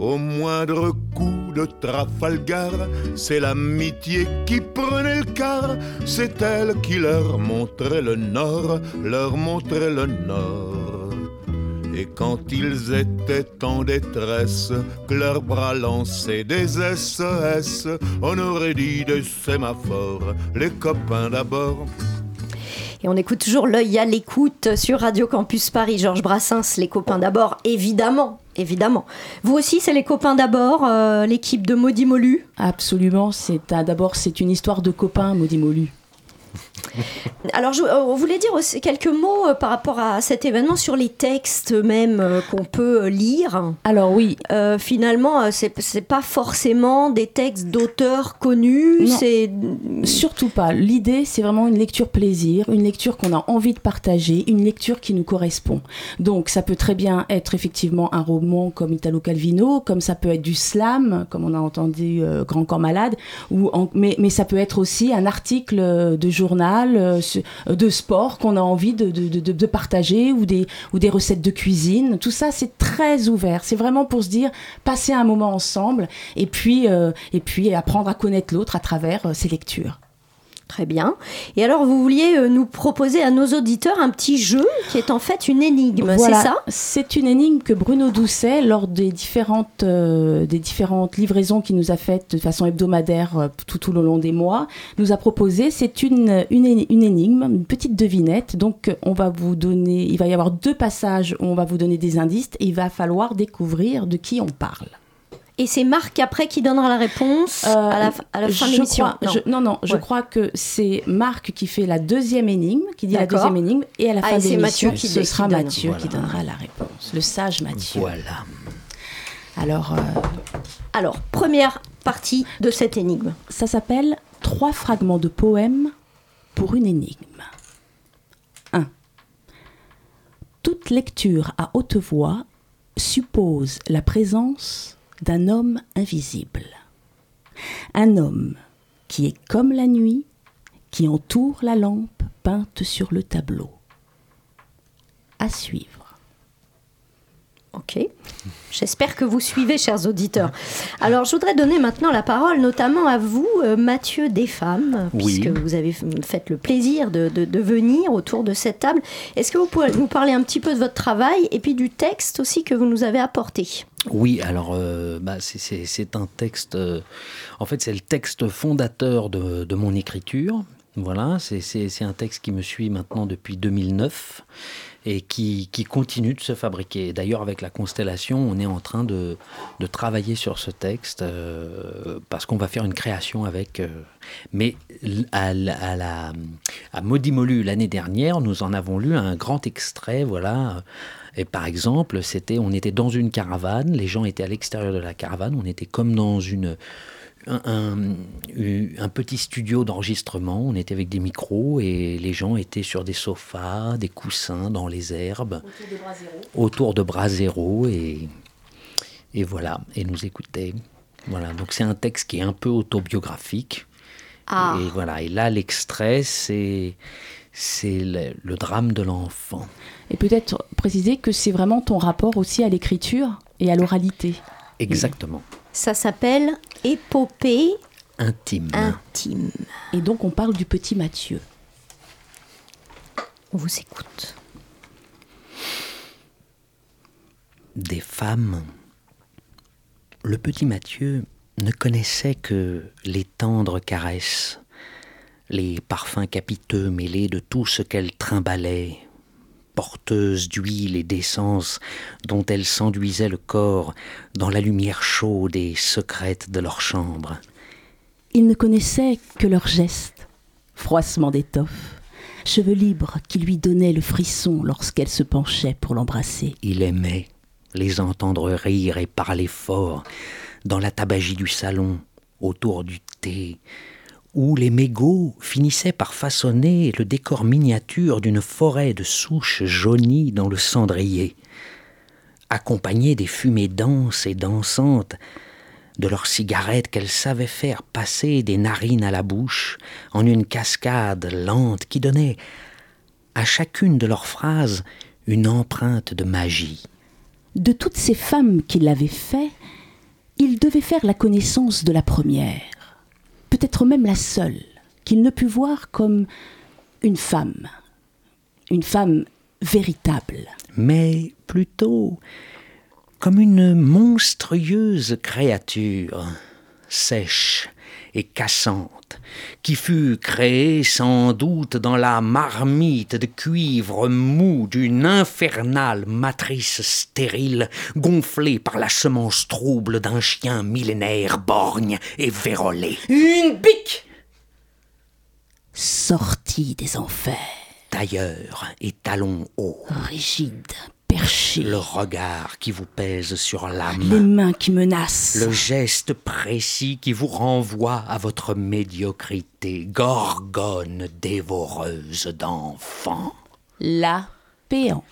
Au moindre coup de Trafalgar, c'est l'amitié qui prenait le quart, c'est elle qui leur montrait le nord, leur montrait le nord. Et quand ils étaient en détresse, que leurs bras lançaient des SES, on aurait dit des sémaphores, les copains d'abord. Et on écoute toujours l'œil à l'écoute sur Radio Campus Paris. Georges Brassens, les copains d'abord, évidemment. Évidemment. Vous aussi, c'est les copains d'abord, euh, l'équipe de Maudit Molu? Absolument. C'est d'abord c'est une histoire de copains, Maudit Molu. [LAUGHS] Alors, je on voulait dire aussi quelques mots euh, par rapport à cet événement sur les textes même euh, qu'on peut euh, lire. Alors oui. Euh, finalement, euh, c'est c'est pas forcément des textes d'auteurs connus. Non. C'est Surtout pas. L'idée, c'est vraiment une lecture plaisir, une lecture qu'on a envie de partager, une lecture qui nous correspond. Donc, ça peut très bien être effectivement un roman comme Italo Calvino, comme ça peut être du slam, comme on a entendu euh, Grand Corps Malade, ou en- mais, mais ça peut être aussi un article euh, de journal, euh, su- euh, de sport qu'on a envie de, de, de- de partager, ou des, ou des recettes de cuisine. Tout ça, c'est très ouvert. C'est vraiment pour se dire, passer un moment ensemble, et puis, euh, et puis apprendre à connaître l'autre à travers euh, ses lectures. Très bien. Et alors, vous vouliez euh, nous proposer à nos auditeurs un petit jeu qui est en fait une énigme, Voilà, c'est ça? C'est une énigme que Bruno Doucet, lors des différentes, euh, des différentes livraisons qu'il nous a faites de façon hebdomadaire euh, tout, au long des mois, nous a proposé. C'est une, une, une énigme, une petite devinette. Donc, on va vous donner, il va y avoir deux passages où on va vous donner des indices et il va falloir découvrir de qui on parle. Et c'est Marc après qui donnera la réponse à la, à la fin de l'émission. Non, non, je Ouais. crois que c'est Marc qui fait la deuxième énigme, qui dit la deuxième énigme, et à la Ah, fin et de l'émission, qui ce sera donne. Mathieu qui donnera la réponse. Le sage Mathieu. Voilà. Alors, euh, Alors, première partie de cette énigme. ça s'appelle Trois fragments de poèmes pour une énigme. 1. Toute lecture à haute voix suppose la présence d'un homme invisible. Un homme qui est comme la nuit, qui entoure la lampe peinte sur le tableau. À suivre. Ok. J'espère que vous suivez, chers auditeurs. Alors, je voudrais donner maintenant la parole notamment à vous, euh, Mathieu Desfemmes, Oui. puisque vous avez fait le plaisir de, de- de venir autour de cette table. Est-ce que vous pouvez nous parler un petit peu de votre travail et puis du texte aussi que vous nous avez apporté? Oui, alors euh, bah, c'est- un texte, euh, en fait c'est le texte fondateur de, de mon écriture. Voilà, c'est un texte qui me suit maintenant depuis 2009 et qui, qui continue de se fabriquer. D'ailleurs, avec la constellation, on est en train de, de travailler sur ce texte euh, parce qu'on va faire une création avec. euh, mais à, à, la, à Maudit-Molu, l'année dernière, nous en avons lu un grand extrait, voilà. Et par exemple, c'était, on était dans une caravane, les gens étaient à l'extérieur de la caravane, on était comme dans une, un, un- petit studio d'enregistrement, on était avec des micros et les gens étaient sur des sofas, des coussins dans les herbes, autour de bras zéro et, et voilà, et nous écoutaient. Voilà, donc c'est un texte qui est un peu autobiographique. Ah. Et voilà, et là l'extrait, c'est c'est le, le drame de l'enfant. Et peut-être préciser que c'est vraiment ton rapport aussi à l'écriture et à l'oralité. Exactement. Ça s'appelle Épopée Intime. intime. Et donc on parle du petit Mathieu. On vous écoute. Des femmes. Le petit Mathieu ne connaissait que les tendres caresses, les parfums capiteux mêlés de tout ce qu'elle trimbalait, porteuse d'huile et d'essence dont elle s'enduisait le corps dans la lumière chaude et secrète de leur chambre. Il ne connaissait que leurs gestes, froissement d'étoffe, cheveux libres qui lui donnaient le frisson lorsqu'elle se penchait pour l'embrasser. Il aimait les entendre rire et parler fort dans la tabagie du salon, autour du thé, où les mégots finissaient par façonner le décor miniature d'une forêt de souches jaunies dans le cendrier, accompagnées des fumées denses et dansantes de leurs cigarettes qu'elles savaient faire passer des narines à la bouche en une cascade lente qui donnait à chacune de leurs phrases une empreinte de magie. De toutes ces femmes qui l'avaient fait, il devait faire la connaissance de la première, peut-être même la seule, qu'il ne put voir comme une femme, une femme véritable. Mais plutôt comme une monstrueuse créature, sèche et cassante, qui fut créée sans doute dans la marmite de cuivre mou d'une infernale matrice stérile, gonflée par la semence trouble d'un chien millénaire borgne et vérolé. Une pique Sortie des enfers. Tailleur et talons hauts. Rigide, Le regard qui vous pèse sur l'âme. Les mains qui menacent. Le geste précis qui vous renvoie à votre médiocrité, gorgone dévoreuse d'enfants. La péant.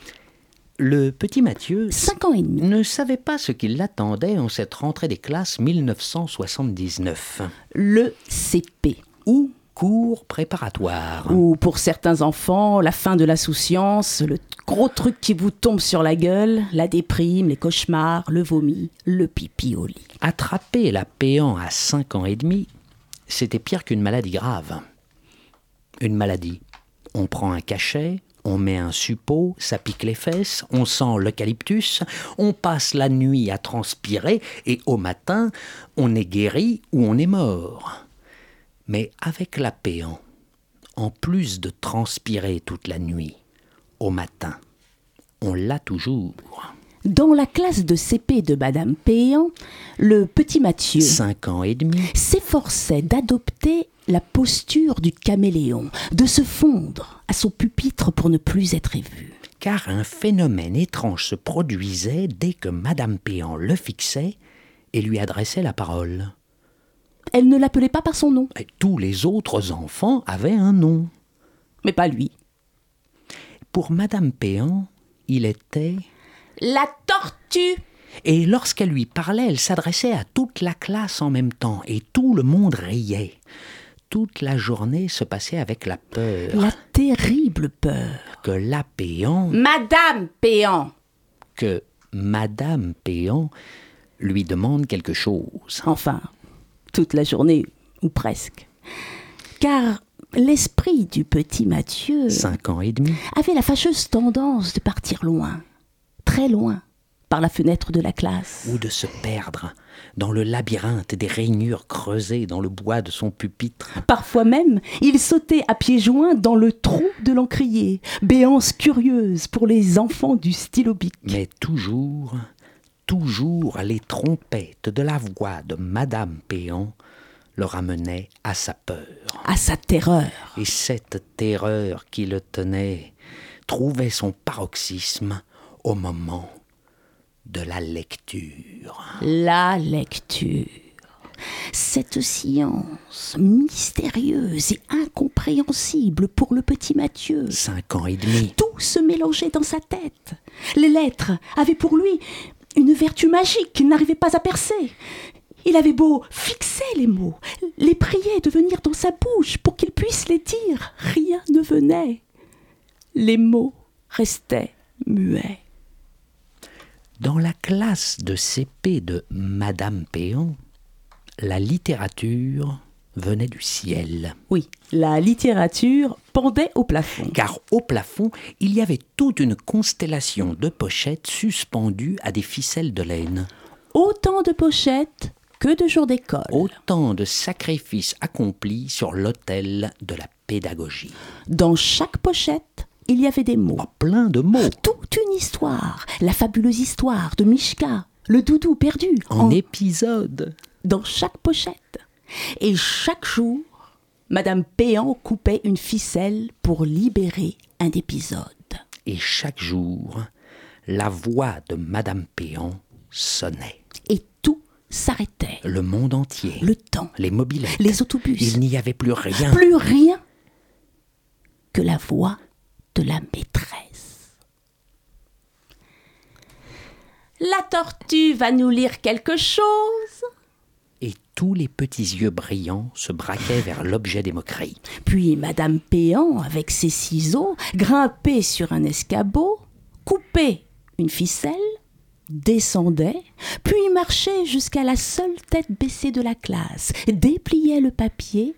Le petit Mathieu, cinq ans et demi, ne savait pas ce qui l'attendait en cette rentrée des classes 1979. Le CP, ou cours préparatoire. Ou pour certains enfants, la fin de l'insouciance, le gros truc qui vous tombe sur la gueule, la déprime, les cauchemars, le vomi, le pipi au lit. Attraper la péant à 5 ans et demi, c'était pire qu'une maladie grave. Une maladie. On prend un cachet, on met un suppôt, ça pique les fesses, on sent l'eucalyptus, on passe la nuit à transpirer et au matin, on est guéri ou on est mort. Mais avec la péant, en plus de transpirer toute la nuit, au matin, on l'a toujours. Dans la classe de CP de Madame Péan, le petit Mathieu, cinq ans et demi, s'efforçait d'adopter la posture du caméléon, de se fondre à son pupitre pour ne plus être vu. Car un phénomène étrange se produisait dès que Madame Péan le fixait et lui adressait la parole. Elle ne l'appelait pas par son nom. Et tous les autres enfants avaient un nom. Mais pas lui. Pour Madame Péan, il était... La tortue Et lorsqu'elle lui parlait, elle s'adressait à toute la classe en même temps, et tout le monde riait. Toute la journée se passait avec la peur. La terrible peur. Que la Péan... Madame Péan Que Madame Péan lui demande quelque chose. Enfin, toute la journée, ou presque. Car l'esprit du petit Mathieu, cinq ans et demi, avait la fâcheuse tendance de partir loin, très loin, par la fenêtre de la classe. Ou de se perdre dans le labyrinthe des rainures creusées dans le bois de son pupitre. Parfois même, il sautait à pieds joints dans le trou de l'encrier, béance curieuse pour les enfants du stylo bic. Mais toujours, toujours les trompettes de la voix de Madame Péan le ramenaient à sa peur. À sa terreur. Et cette terreur qui le tenait trouvait son paroxysme au moment de la lecture. La lecture. Cette science mystérieuse et incompréhensible pour le petit Mathieu. Cinq ans et demi. Tout se mélangeait dans sa tête. Les lettres avaient pour lui une vertu magique qu'il n'arrivait pas à percer. Il avait beau fixer les mots, les prier de venir dans sa bouche pour qu'il puisse les dire, rien ne venait. Les mots restaient muets. Dans la classe de CP de Madame Péan, la littérature venait du ciel. Oui, la littérature pendait au plafond. Car au plafond, il y avait toute une constellation de pochettes suspendues à des ficelles de laine. Autant de pochettes que de jours d'école. Autant de sacrifices accomplis sur l'autel de la pédagogie. Dans chaque pochette, il y avait des mots. Oh, plein de mots. Toute une histoire. La fabuleuse histoire de Mishka, le doudou perdu. En, en... épisode. Dans chaque pochette. Et chaque jour, Madame Péan coupait une ficelle pour libérer un épisode. Et chaque jour, la voix de Madame Péan sonnait. Et tout s'arrêtait. Le monde entier. Le temps. Les mobilettes. Les autobus. Il n'y avait plus rien. Plus rien que la voix de la maîtresse. La tortue va nous lire quelque chose tous les petits yeux brillants se braquaient vers l'objet des moqueries. Puis Madame Péan, avec ses ciseaux, grimpait sur un escabeau, coupait une ficelle, descendait, puis marchait jusqu'à la seule tête baissée de la classe, dépliait le papier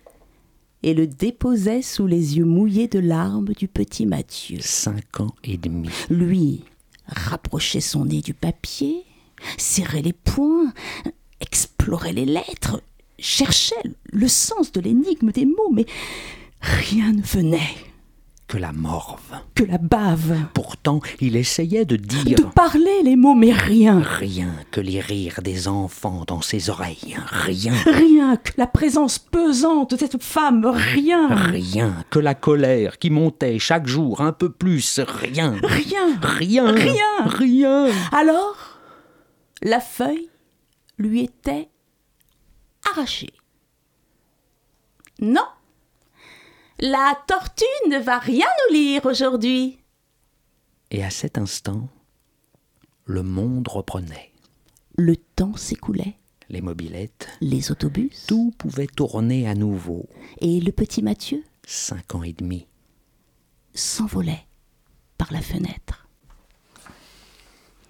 et le déposait sous les yeux mouillés de larmes du petit Mathieu. Cinq ans et demi. Lui rapprochait son nez du papier, serrait les poings, explorait les lettres, cherchait le sens de l'énigme des mots, mais rien ne venait. Que la morve. Que la bave. Pourtant, il essayait de dire. De parler les mots, mais rien. Rien que les rires des enfants dans ses oreilles. Rien. Rien que la présence pesante de cette femme. Rien. Rien que la colère qui montait chaque jour un peu plus. Rien. Rien. Rien. Rien. Rien. Alors, la feuille lui était arrachée. Non, la tortue ne va rien nous lire aujourd'hui. Et à cet instant, le monde reprenait. Le temps s'écoulait. Les mobilettes. Les autobus. Tout pouvait tourner à nouveau. Et le petit Mathieu Cinq ans et demi. S'envolait par la fenêtre.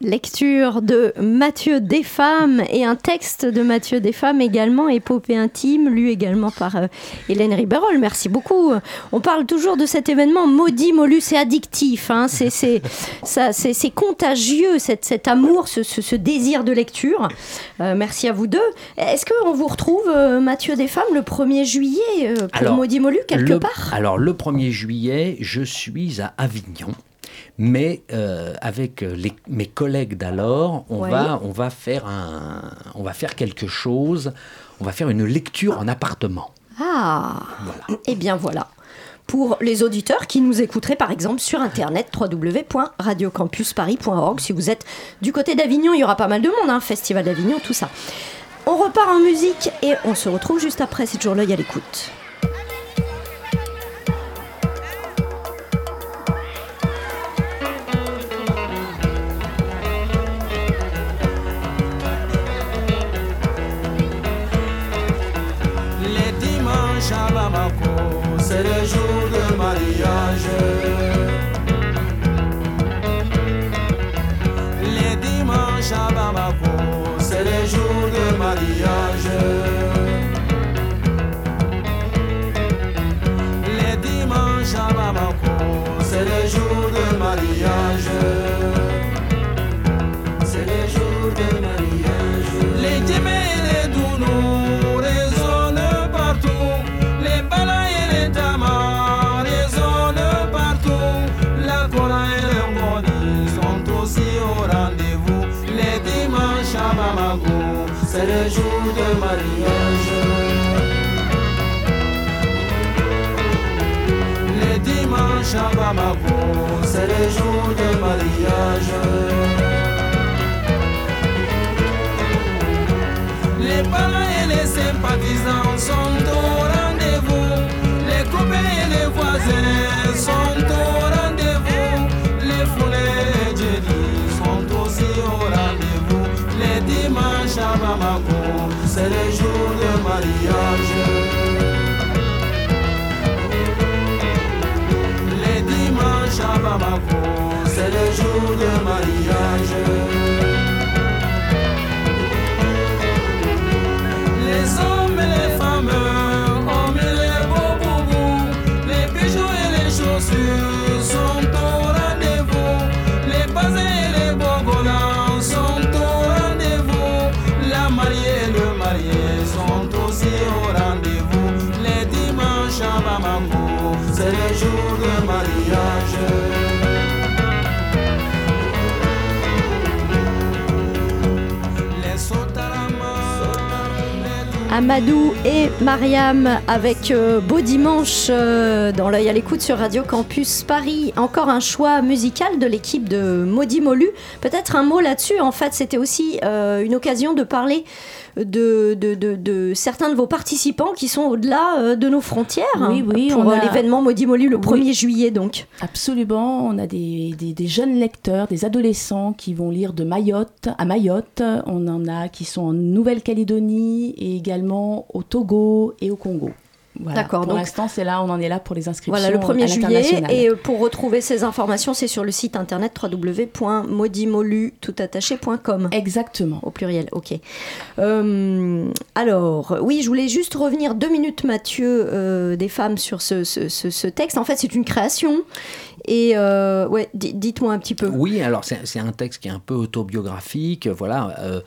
Lecture de Mathieu Desfemmes et un texte de Mathieu Desfemmes également, épopée intime, lu également par euh, Hélène Riberol. Merci beaucoup. On parle toujours de cet événement maudit, molus et addictif. Hein. C'est, c'est, ça, c'est, c'est contagieux, cet, cet amour, ce, ce, ce désir de lecture. Euh, merci à vous deux. Est-ce qu'on vous retrouve, euh, Mathieu Desfemmes, le 1er juillet euh, pour Alors, maudit, molus, quelque le- part? Alors, le 1er juillet, je suis à Avignon. Mais euh, avec les- mes collègues d'alors, on, Ouais. va, on, va faire un, on va faire quelque chose. On va faire une lecture en appartement. Ah Eh bien voilà. Pour les auditeurs qui nous écouteraient par exemple sur internet www.radiocampusparis.org, si vous êtes du côté d'Avignon, il y aura pas mal de monde, hein, Festival d'Avignon, tout ça. On repart en musique et on se retrouve juste après, c'est toujours l'œil à l'écoute. C'est le jour de mariage. Les dimanches à Bamako, c'est le jour de mariage. Les parents et les sympathisants sont au à Bamako, c'est le jour de mariage. Les dimanches à Bamako, c'est le jour de mariage. Amadou et Mariam avec euh, Beau Dimanche euh, dans l'œil à l'écoute sur Radio Campus Paris. Encore un choix musical de l'équipe de Maudit Molu. Peut-être un mot là-dessus. En fait, c'était aussi euh, une occasion de parler de, de, de- de certains de vos participants qui sont au-delà euh, de nos frontières. Oui, oui, Pour on euh, a- l'événement Maudit Molu le Oui. 1er juillet, donc. Absolument, on a des, des- des jeunes lecteurs, des adolescents qui vont lire de Mayotte à Mayotte. On en a qui sont en Nouvelle-Calédonie et également au Togo et au Congo. Voilà. D'accord, Pour l'instant, c'est là, on en est là pour les inscriptions. Voilà, le à 1er juillet. Et euh, pour retrouver ces informations, c'est sur le site internet www.maudimolu.toutattaché.com. Exactement. Au pluriel, ok. Euh, alors, oui, je voulais juste revenir deux minutes, Mathieu, euh, des femmes sur ce, ce- ce- ce texte. En fait, c'est une création. Et euh, ouais, di- dites-moi un petit peu. Oui, alors c'est un texte qui est un peu autobiographique, voilà, euh,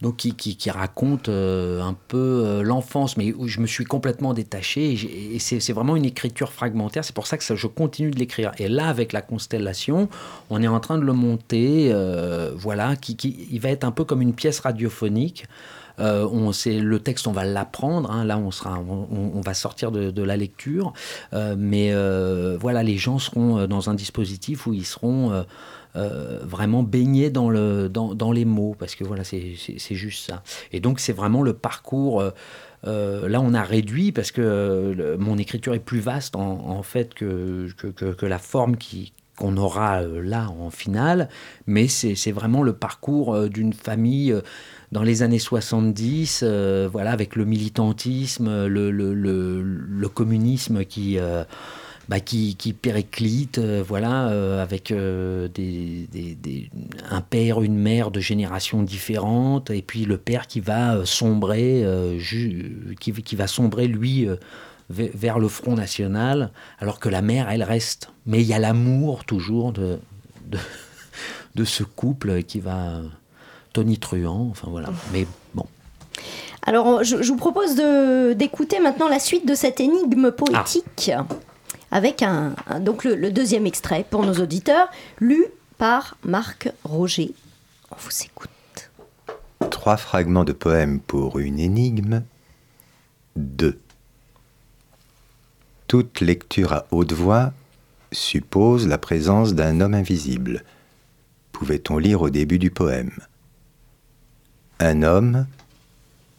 donc qui, qui- raconte euh, un peu l'enfance, mais où je me suis complètement détaché, et, c'est vraiment une écriture fragmentaire, c'est pour ça que je continue de l'écrire. Et là, avec la constellation, on est en train de le monter, voilà, qui, qui- il va être un peu comme une pièce radiophonique. Euh, on, c'est le texte, on va l'apprendre. hein. là, on sera, on, va sortir de, la lecture, Euh, mais euh, voilà, les gens seront dans un dispositif où ils seront vraiment baignés dans le, dans, dans les mots, parce que voilà, c'est, juste ça. Et donc, c'est vraiment le parcours. là, on a réduit parce que mon écriture est plus vaste en, fait que, que- que la forme qui qu'on aura euh, là en finale, mais c'est vraiment le parcours euh, d'une famille euh, dans les années 70, euh, voilà, avec le militantisme, le, le, communisme qui, euh, bah, qui, périclite, voilà, avec des, des- des- un père, une mère de générations différentes, et puis le père qui va sombrer, qui, qui va sombrer lui vers le Front National, alors que la mère, elle reste. Mais il y a l'amour toujours de, de, [LAUGHS] de ce couple qui va tonitruant, enfin voilà. Mais bon. Alors, je, je vous propose de- d'écouter maintenant la suite de cette énigme poétique avec un, un- donc le, le deuxième extrait pour nos auditeurs, lu par Marc Roger. On vous écoute. Trois fragments de poème pour une énigme. 2. Toute lecture à haute voix suppose la présence d'un homme invisible. Pouvait-on lire au début du poème? Un homme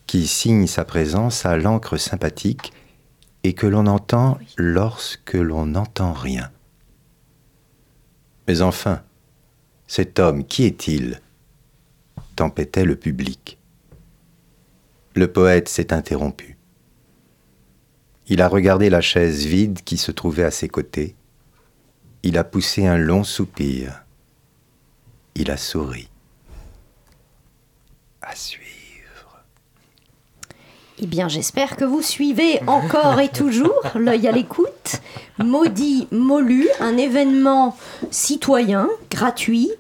qui signe sa présence à l'encre sympathique et que l'on entend lorsque l'on n'entend rien. Mais enfin, cet homme, qui est-il? Tempêtait le public. Le poète s'est interrompu. Il a regardé la chaise vide qui se trouvait à ses côtés. Il a poussé un long soupir. Il a souri. À suivre. Eh bien, j'espère que vous suivez encore et toujours l'œil à l'écoute. Maudit Molu, un événement citoyen, gratuit,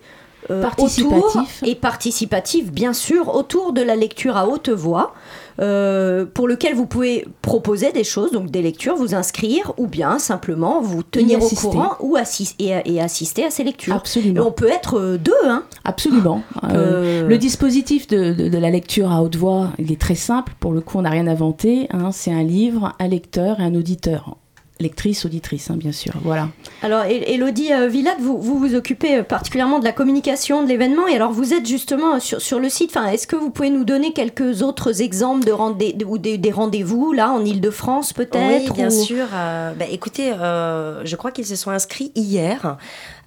euh, Participatif. autour- et participatif, bien sûr, autour de la lecture à haute voix, euh, pour lequel vous pouvez proposer des choses, donc des lectures, vous inscrire, ou bien simplement vous tenir au courant ou assis- et, et assister à ces lectures. Absolument. Et on peut être euh, deux, hein Absolument. Euh, Le dispositif de, de- de la lecture à haute voix, il est très simple. Pour le coup, on n'a rien inventé. hein. C'est un livre, un lecteur et un auditeur. Lectrice, auditrice, hein, bien sûr. Voilà. Alors, El- Elodie euh, Villade, vous, vous vous occupez euh, particulièrement de la communication de l'événement et alors vous êtes justement sur, sur le site. Enfin, Est-ce que vous pouvez nous donner quelques autres exemples de rendez- de- ou des, des rendez-vous, là, en Ile-de-France peut-être Oui, bien ou- sûr. Euh, bah, écoutez, euh, je crois qu'ils se sont inscrits hier.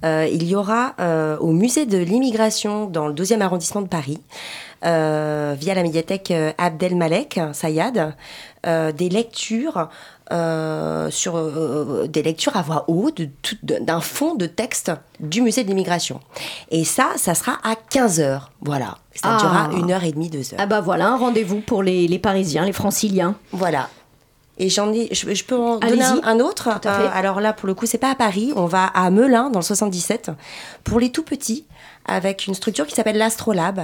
Euh, il y aura euh, au musée de l'immigration dans le 12e arrondissement de Paris, euh, via la médiathèque euh, Abdelmalek Sayad, euh, des lectures. euh, sur euh, des lectures à voix haute de tout- d'un fond de texte du musée de l'immigration. Et ça, ça sera à 15h. Voilà. Ça Ah. durera une heure et demie, deux heures. Ah bah voilà, un rendez-vous pour les, les Parisiens, les Franciliens. Voilà. Et j'en ai, je, je peux en donner un, un autre. Euh, alors là, pour le coup, c'est pas à Paris. On va à Melun, dans le 77, pour les tout petits, avec une structure qui s'appelle l'Astrolabe.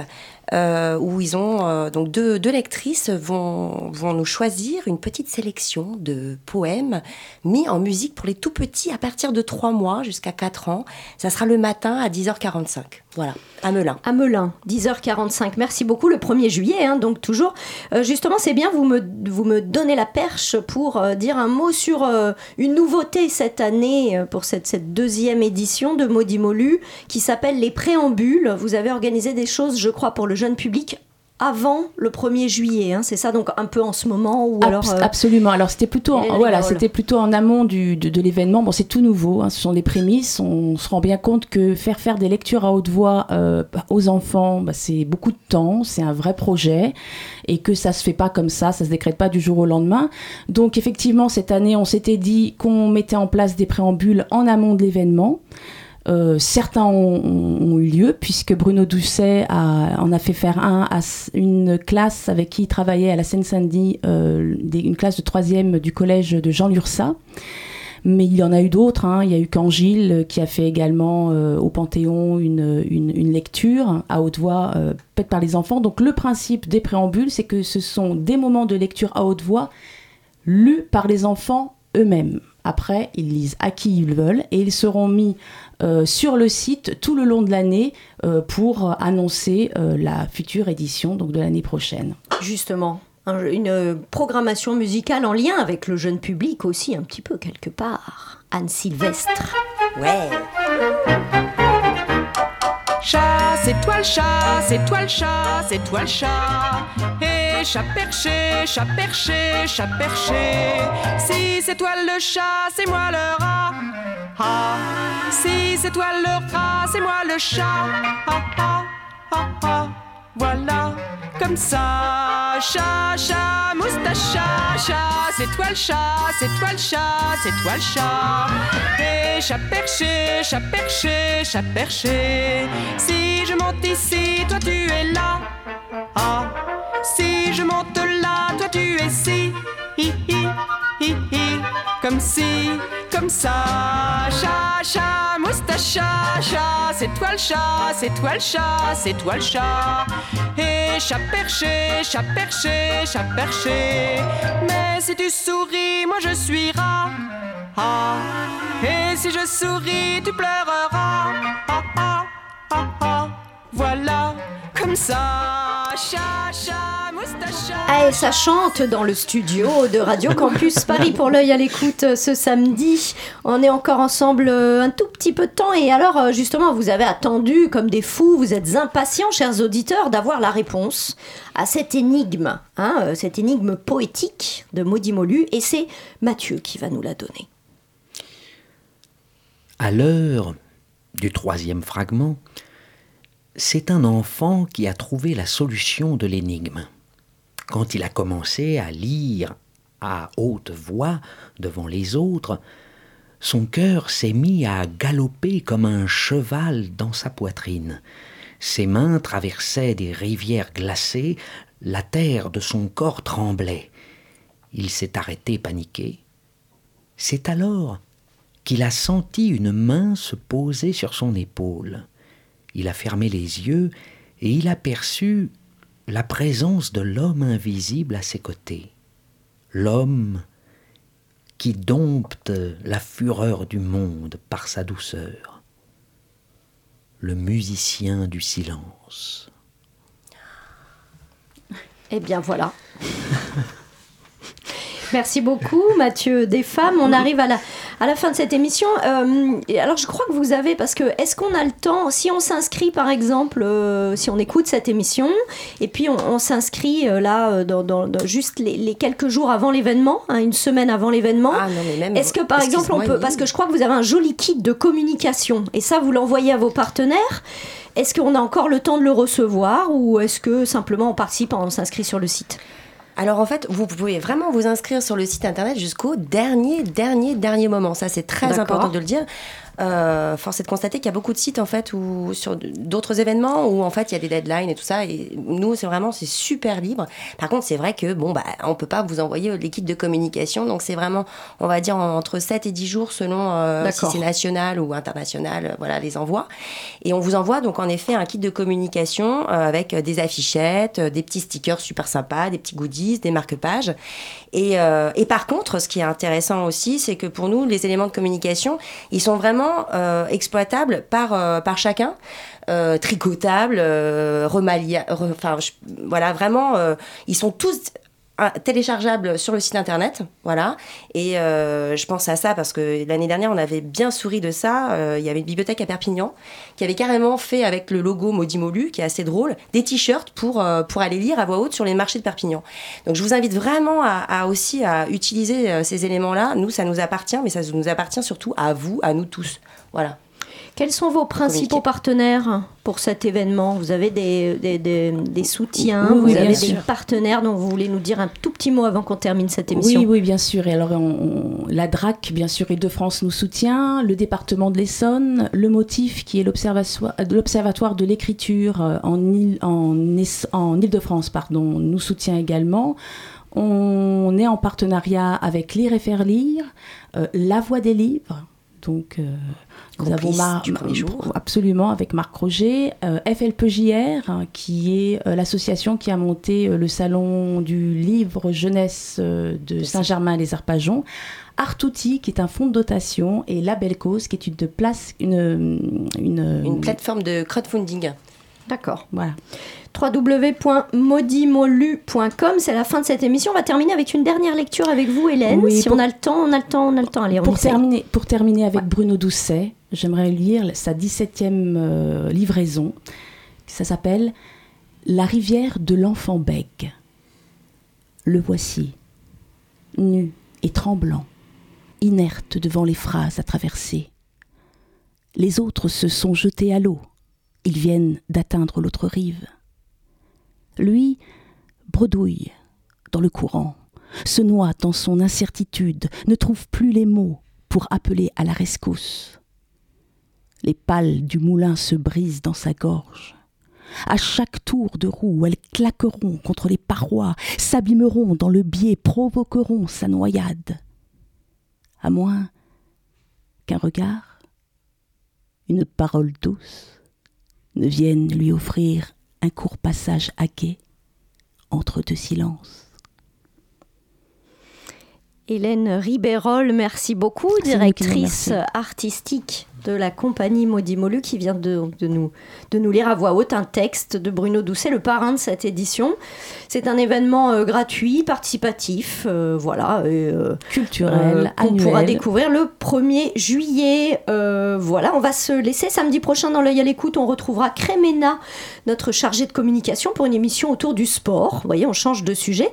Euh, où ils ont euh, donc deux, deux lectrices vont, vont nous choisir une petite sélection de poèmes mis en musique pour les tout petits à partir de 3 mois jusqu'à 4 ans. Ça sera le matin à 10h45. Voilà, à Melun. À Melun, 10h45. Merci beaucoup. Le 1er juillet, hein, donc toujours. Euh, justement, c'est bien, vous me, vous me donnez la perche pour dire un mot sur une nouveauté cette année pour cette, cette deuxième édition de Maudit Molu qui s'appelle Les Préambules. Vous avez organisé des choses, je crois, pour le jeune public avant le 1er juillet, hein, c'est ça donc un peu en ce moment ou Abs- alors euh, Absolument. Alors c'était plutôt, en, voilà, c'était plutôt en amont du, de, de l'événement. Bon, c'est tout nouveau. hein, ce sont des prémices. On se rend bien compte que faire faire des lectures à haute voix euh, aux enfants, bah, c'est beaucoup de temps. C'est un vrai projet et que ça se fait pas comme ça. Ça se décrète pas du jour au lendemain. Donc effectivement, cette année, on s'était dit qu'on mettait en place des préambules en amont de l'événement. Euh, certains ont, eu lieu puisque Bruno Doucet en a fait faire un à une classe avec qui il travaillait à la Seine-Saint-Denis, euh, une classe de troisième du collège de Jean Lursa. Mais il y en a eu d'autres. hein. Il y a eu Cangile euh, qui a fait également au Panthéon une, une- lecture à haute voix, faite par les enfants. Donc le principe des préambules, c'est que ce sont des moments de lecture à haute voix lus par les enfants eux-mêmes. Après, ils lisent à qui ils veulent et ils seront mis euh, sur le site tout le long de l'année euh, pour euh, annoncer euh, la future édition donc de l'année prochaine. justement un- une programmation musicale en lien avec le jeune public aussi un petit peu quelque part. Anne Sylvestre. Ouais. Chat, c'est toi le chat, c'est toi le chat, c'est toi le chat. Et chat perché, chat perché, chat perché. Si c'est toi le chat, c'est moi le rat. Ah, si c'est toi le rat, c'est moi le chat. Ah, ah, ah. Voilà, comme ça. Chat, chat, moustache, chat, chat. C'est toi le chat, c'est toi le chat, c'est toi le chat. Et chat perché, chat perché, chat perché. Si je monte ici, toi tu es là. Ah, si je monte là, toi tu es ici. Hi, hi, hi, hi. Comme si, comme ça. Chat, moustache, chat, chat. C'est toi le chat, c'est toi le chat, c'est toi le chat. Et chat perché, chat perché, chat perché. Mais si tu souris, moi je suis rat. Ah, et si je souris, tu pleureras. Ah, ah, ah, ah. Voilà, comme ça. Moustache, chat. Ah, et ça chante dans le studio de Radio Campus [LAUGHS] Paris pour l'œil à l'écoute euh, ce samedi. On est encore ensemble euh, un tout petit peu de temps et alors euh, justement vous avez attendu comme des fous, vous êtes impatients chers auditeurs d'avoir la réponse à cette énigme, hein, cette énigme poétique de Maudit Molu et c'est Mathieu qui va nous la donner. À l'heure du troisième fragment, c'est un enfant qui a trouvé la solution de l'énigme. Quand il a commencé à lire à haute voix devant les autres, son cœur s'est mis à galoper comme un cheval dans sa poitrine. Ses mains traversaient des rivières glacées, la terre de son corps tremblait. Il s'est arrêté paniqué. C'est alors qu'il a senti une main se poser sur son épaule. Il a fermé les yeux et il aperçut la présence de l'homme invisible à ses côtés. L'homme qui dompte la fureur du monde par sa douceur. Le musicien du silence. Eh bien voilà. [LAUGHS] Merci beaucoup Mathieu des femmes. On arrive à la, à la fin de cette émission. Euh, et alors je crois que vous avez, parce que est-ce qu'on a le temps, si on s'inscrit par exemple, euh, si on écoute cette émission, et puis on, on s'inscrit euh, là, dans, dans- dans juste les, les quelques jours avant l'événement, hein, une semaine avant l'événement, Ah est-ce que par exemple on peut, parce que je crois que vous avez un joli kit de communication, et ça vous l'envoyez à vos partenaires, est-ce qu'on a encore le temps de le recevoir, ou est-ce que simplement on participe, on s'inscrit sur le site? Alors en fait, vous pouvez vraiment vous inscrire sur le site internet jusqu'au dernier, dernier, dernier moment. Ça, c'est très important de le dire. Euh, force est de constater qu'il y a beaucoup de sites en fait où sur d'autres événements où en fait il y a des deadlines et tout ça. Et nous, c'est vraiment c'est super libre. Par contre, c'est vrai que bon bah on peut pas vous envoyer l'équipe de communication, donc c'est vraiment on va dire entre 7 et 10 jours selon euh, si c'est national ou international, euh, voilà les envois. Et on vous envoie donc en effet un kit de communication euh, avec des affichettes, euh, des petits stickers super sympas, des petits goodies, des marque-pages. Et, euh, et par contre, ce qui est intéressant aussi, c'est que pour nous, les éléments de communication, ils sont vraiment euh, exploitables par, euh, par chacun. Euh, tricotables, euh, remalia- re- enfin, voilà, vraiment, ils sont tous téléchargeables sur le site internet, voilà. Et euh, je pense à ça parce que l'année dernière, on avait bien souri de ça. Euh, Il y avait une bibliothèque à Perpignan qui avait carrément fait avec le logo Maudit Molu, qui est assez drôle, des t-shirts pour, euh, pour aller lire à voix haute sur les marchés de Perpignan. Donc je vous invite vraiment à, aussi à utiliser ces éléments-là. Nous, ça nous appartient, mais ça nous appartient surtout à vous, à nous tous. Voilà. Quels sont vos principaux partenaires pour cet événement? Vous avez des, des, des- des soutiens, Oui, oui, vous avez des partenaires dont vous voulez nous dire un tout petit mot avant qu'on termine cette émission? Oui, oui, bien sûr. Et alors, on- on- la DRAC, bien sûr, Île-de-France nous soutient, le département de l'Essonne, le Motif, qui est l'observatoire l'observatoire de l'écriture euh, en Île-de-France, pardon, nous soutient également. On est en partenariat avec Lire et faire lire, euh, La Voix des livres. Donc, euh, nous avons Mar- du premier jour. absolument avec Marc Roger, euh, FLPJR, hein, qui est euh, l'association qui a monté le salon du livre jeunesse de Saint-Germain-les-Arpajons, Artouti, qui est un fonds de dotation, et La Belle Cause, qui est une, de place, une, une, Une plateforme de crowdfunding. D'accord. Voilà. www.maudimolu.com, c'est la fin de cette émission. On va terminer avec une dernière lecture avec vous, Hélène. Oui, si pour- on a le temps, on a le temps, on a le temps. Allez, on Pour essaye. terminer, pour terminer avec Bruno Doucet, j'aimerais lire sa 17e euh, livraison. Ça s'appelle La rivière de l'enfant bègue. Le voici, nu et tremblant, inerte devant les phrases à traverser. Les autres se sont jetés à l'eau. Ils viennent d'atteindre l'autre rive. Lui bredouille dans le courant, se noie dans son incertitude, ne trouve plus les mots pour appeler à la rescousse. Les pales du moulin se brisent dans sa gorge. À chaque tour de roue, elles claqueront contre les parois, s'abîmeront dans le biais, provoqueront sa noyade. À moins qu'un regard, une parole douce, ne vienne lui offrir un court passage à quai entre deux silences. Hélène Ribérol, merci beaucoup, directrice artistique de la compagnie Maudit Molu qui vient de, de nous, de nous lire à voix haute un texte de Bruno Doucet, le parrain de cette édition. C'est un événement euh, gratuit, participatif, euh, voilà. euh, Culturel, qu'on annuel. pourra découvrir le 1er juillet. Euh, voilà, on va se laisser samedi prochain dans l'œil à l'écoute. On retrouvera Crémena, notre chargée de communication, pour une émission autour du sport. Vous voyez, on change de sujet.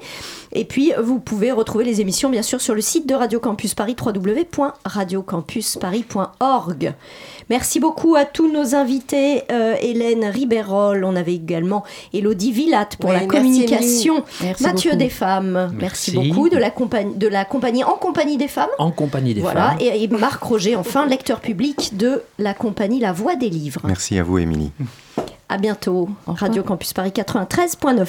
Et puis, vous pouvez retrouver les émissions, bien sûr, sur le site de Radio Campus Paris, www.radiocampusparis.org. Merci beaucoup à tous nos invités. euh, Hélène Ribérol, on avait également Elodie Villatte pour Oui, la merci, communication. Merci Mathieu beaucoup. des femmes, merci, Merci. beaucoup. De la, compagnie, de la compagnie En Compagnie des Femmes. En compagnie des Voilà, femmes. et, et Marc Roger, enfin, [LAUGHS] lecteur public de la compagnie La Voix des Livres. Merci à vous, Émilie. À bientôt. Radio Campus Paris 93.9.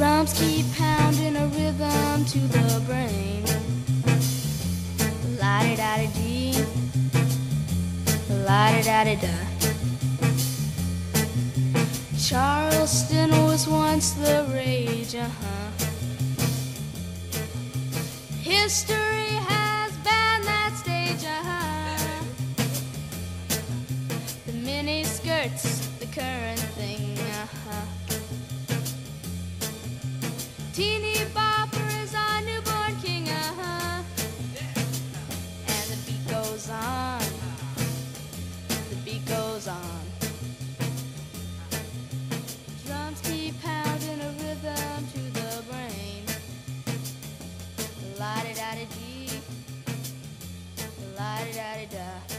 Drums keep pounding a rhythm to the brain. La da di dee, la da di da. Charleston was once the rage, uh huh. History has banned that stage, uh huh. The mini skirts, the current Teeny bopper is our newborn king, uh-huh. And the beat goes on. The beat goes on. Drums keep pounding a rhythm to the brain. La di da da da.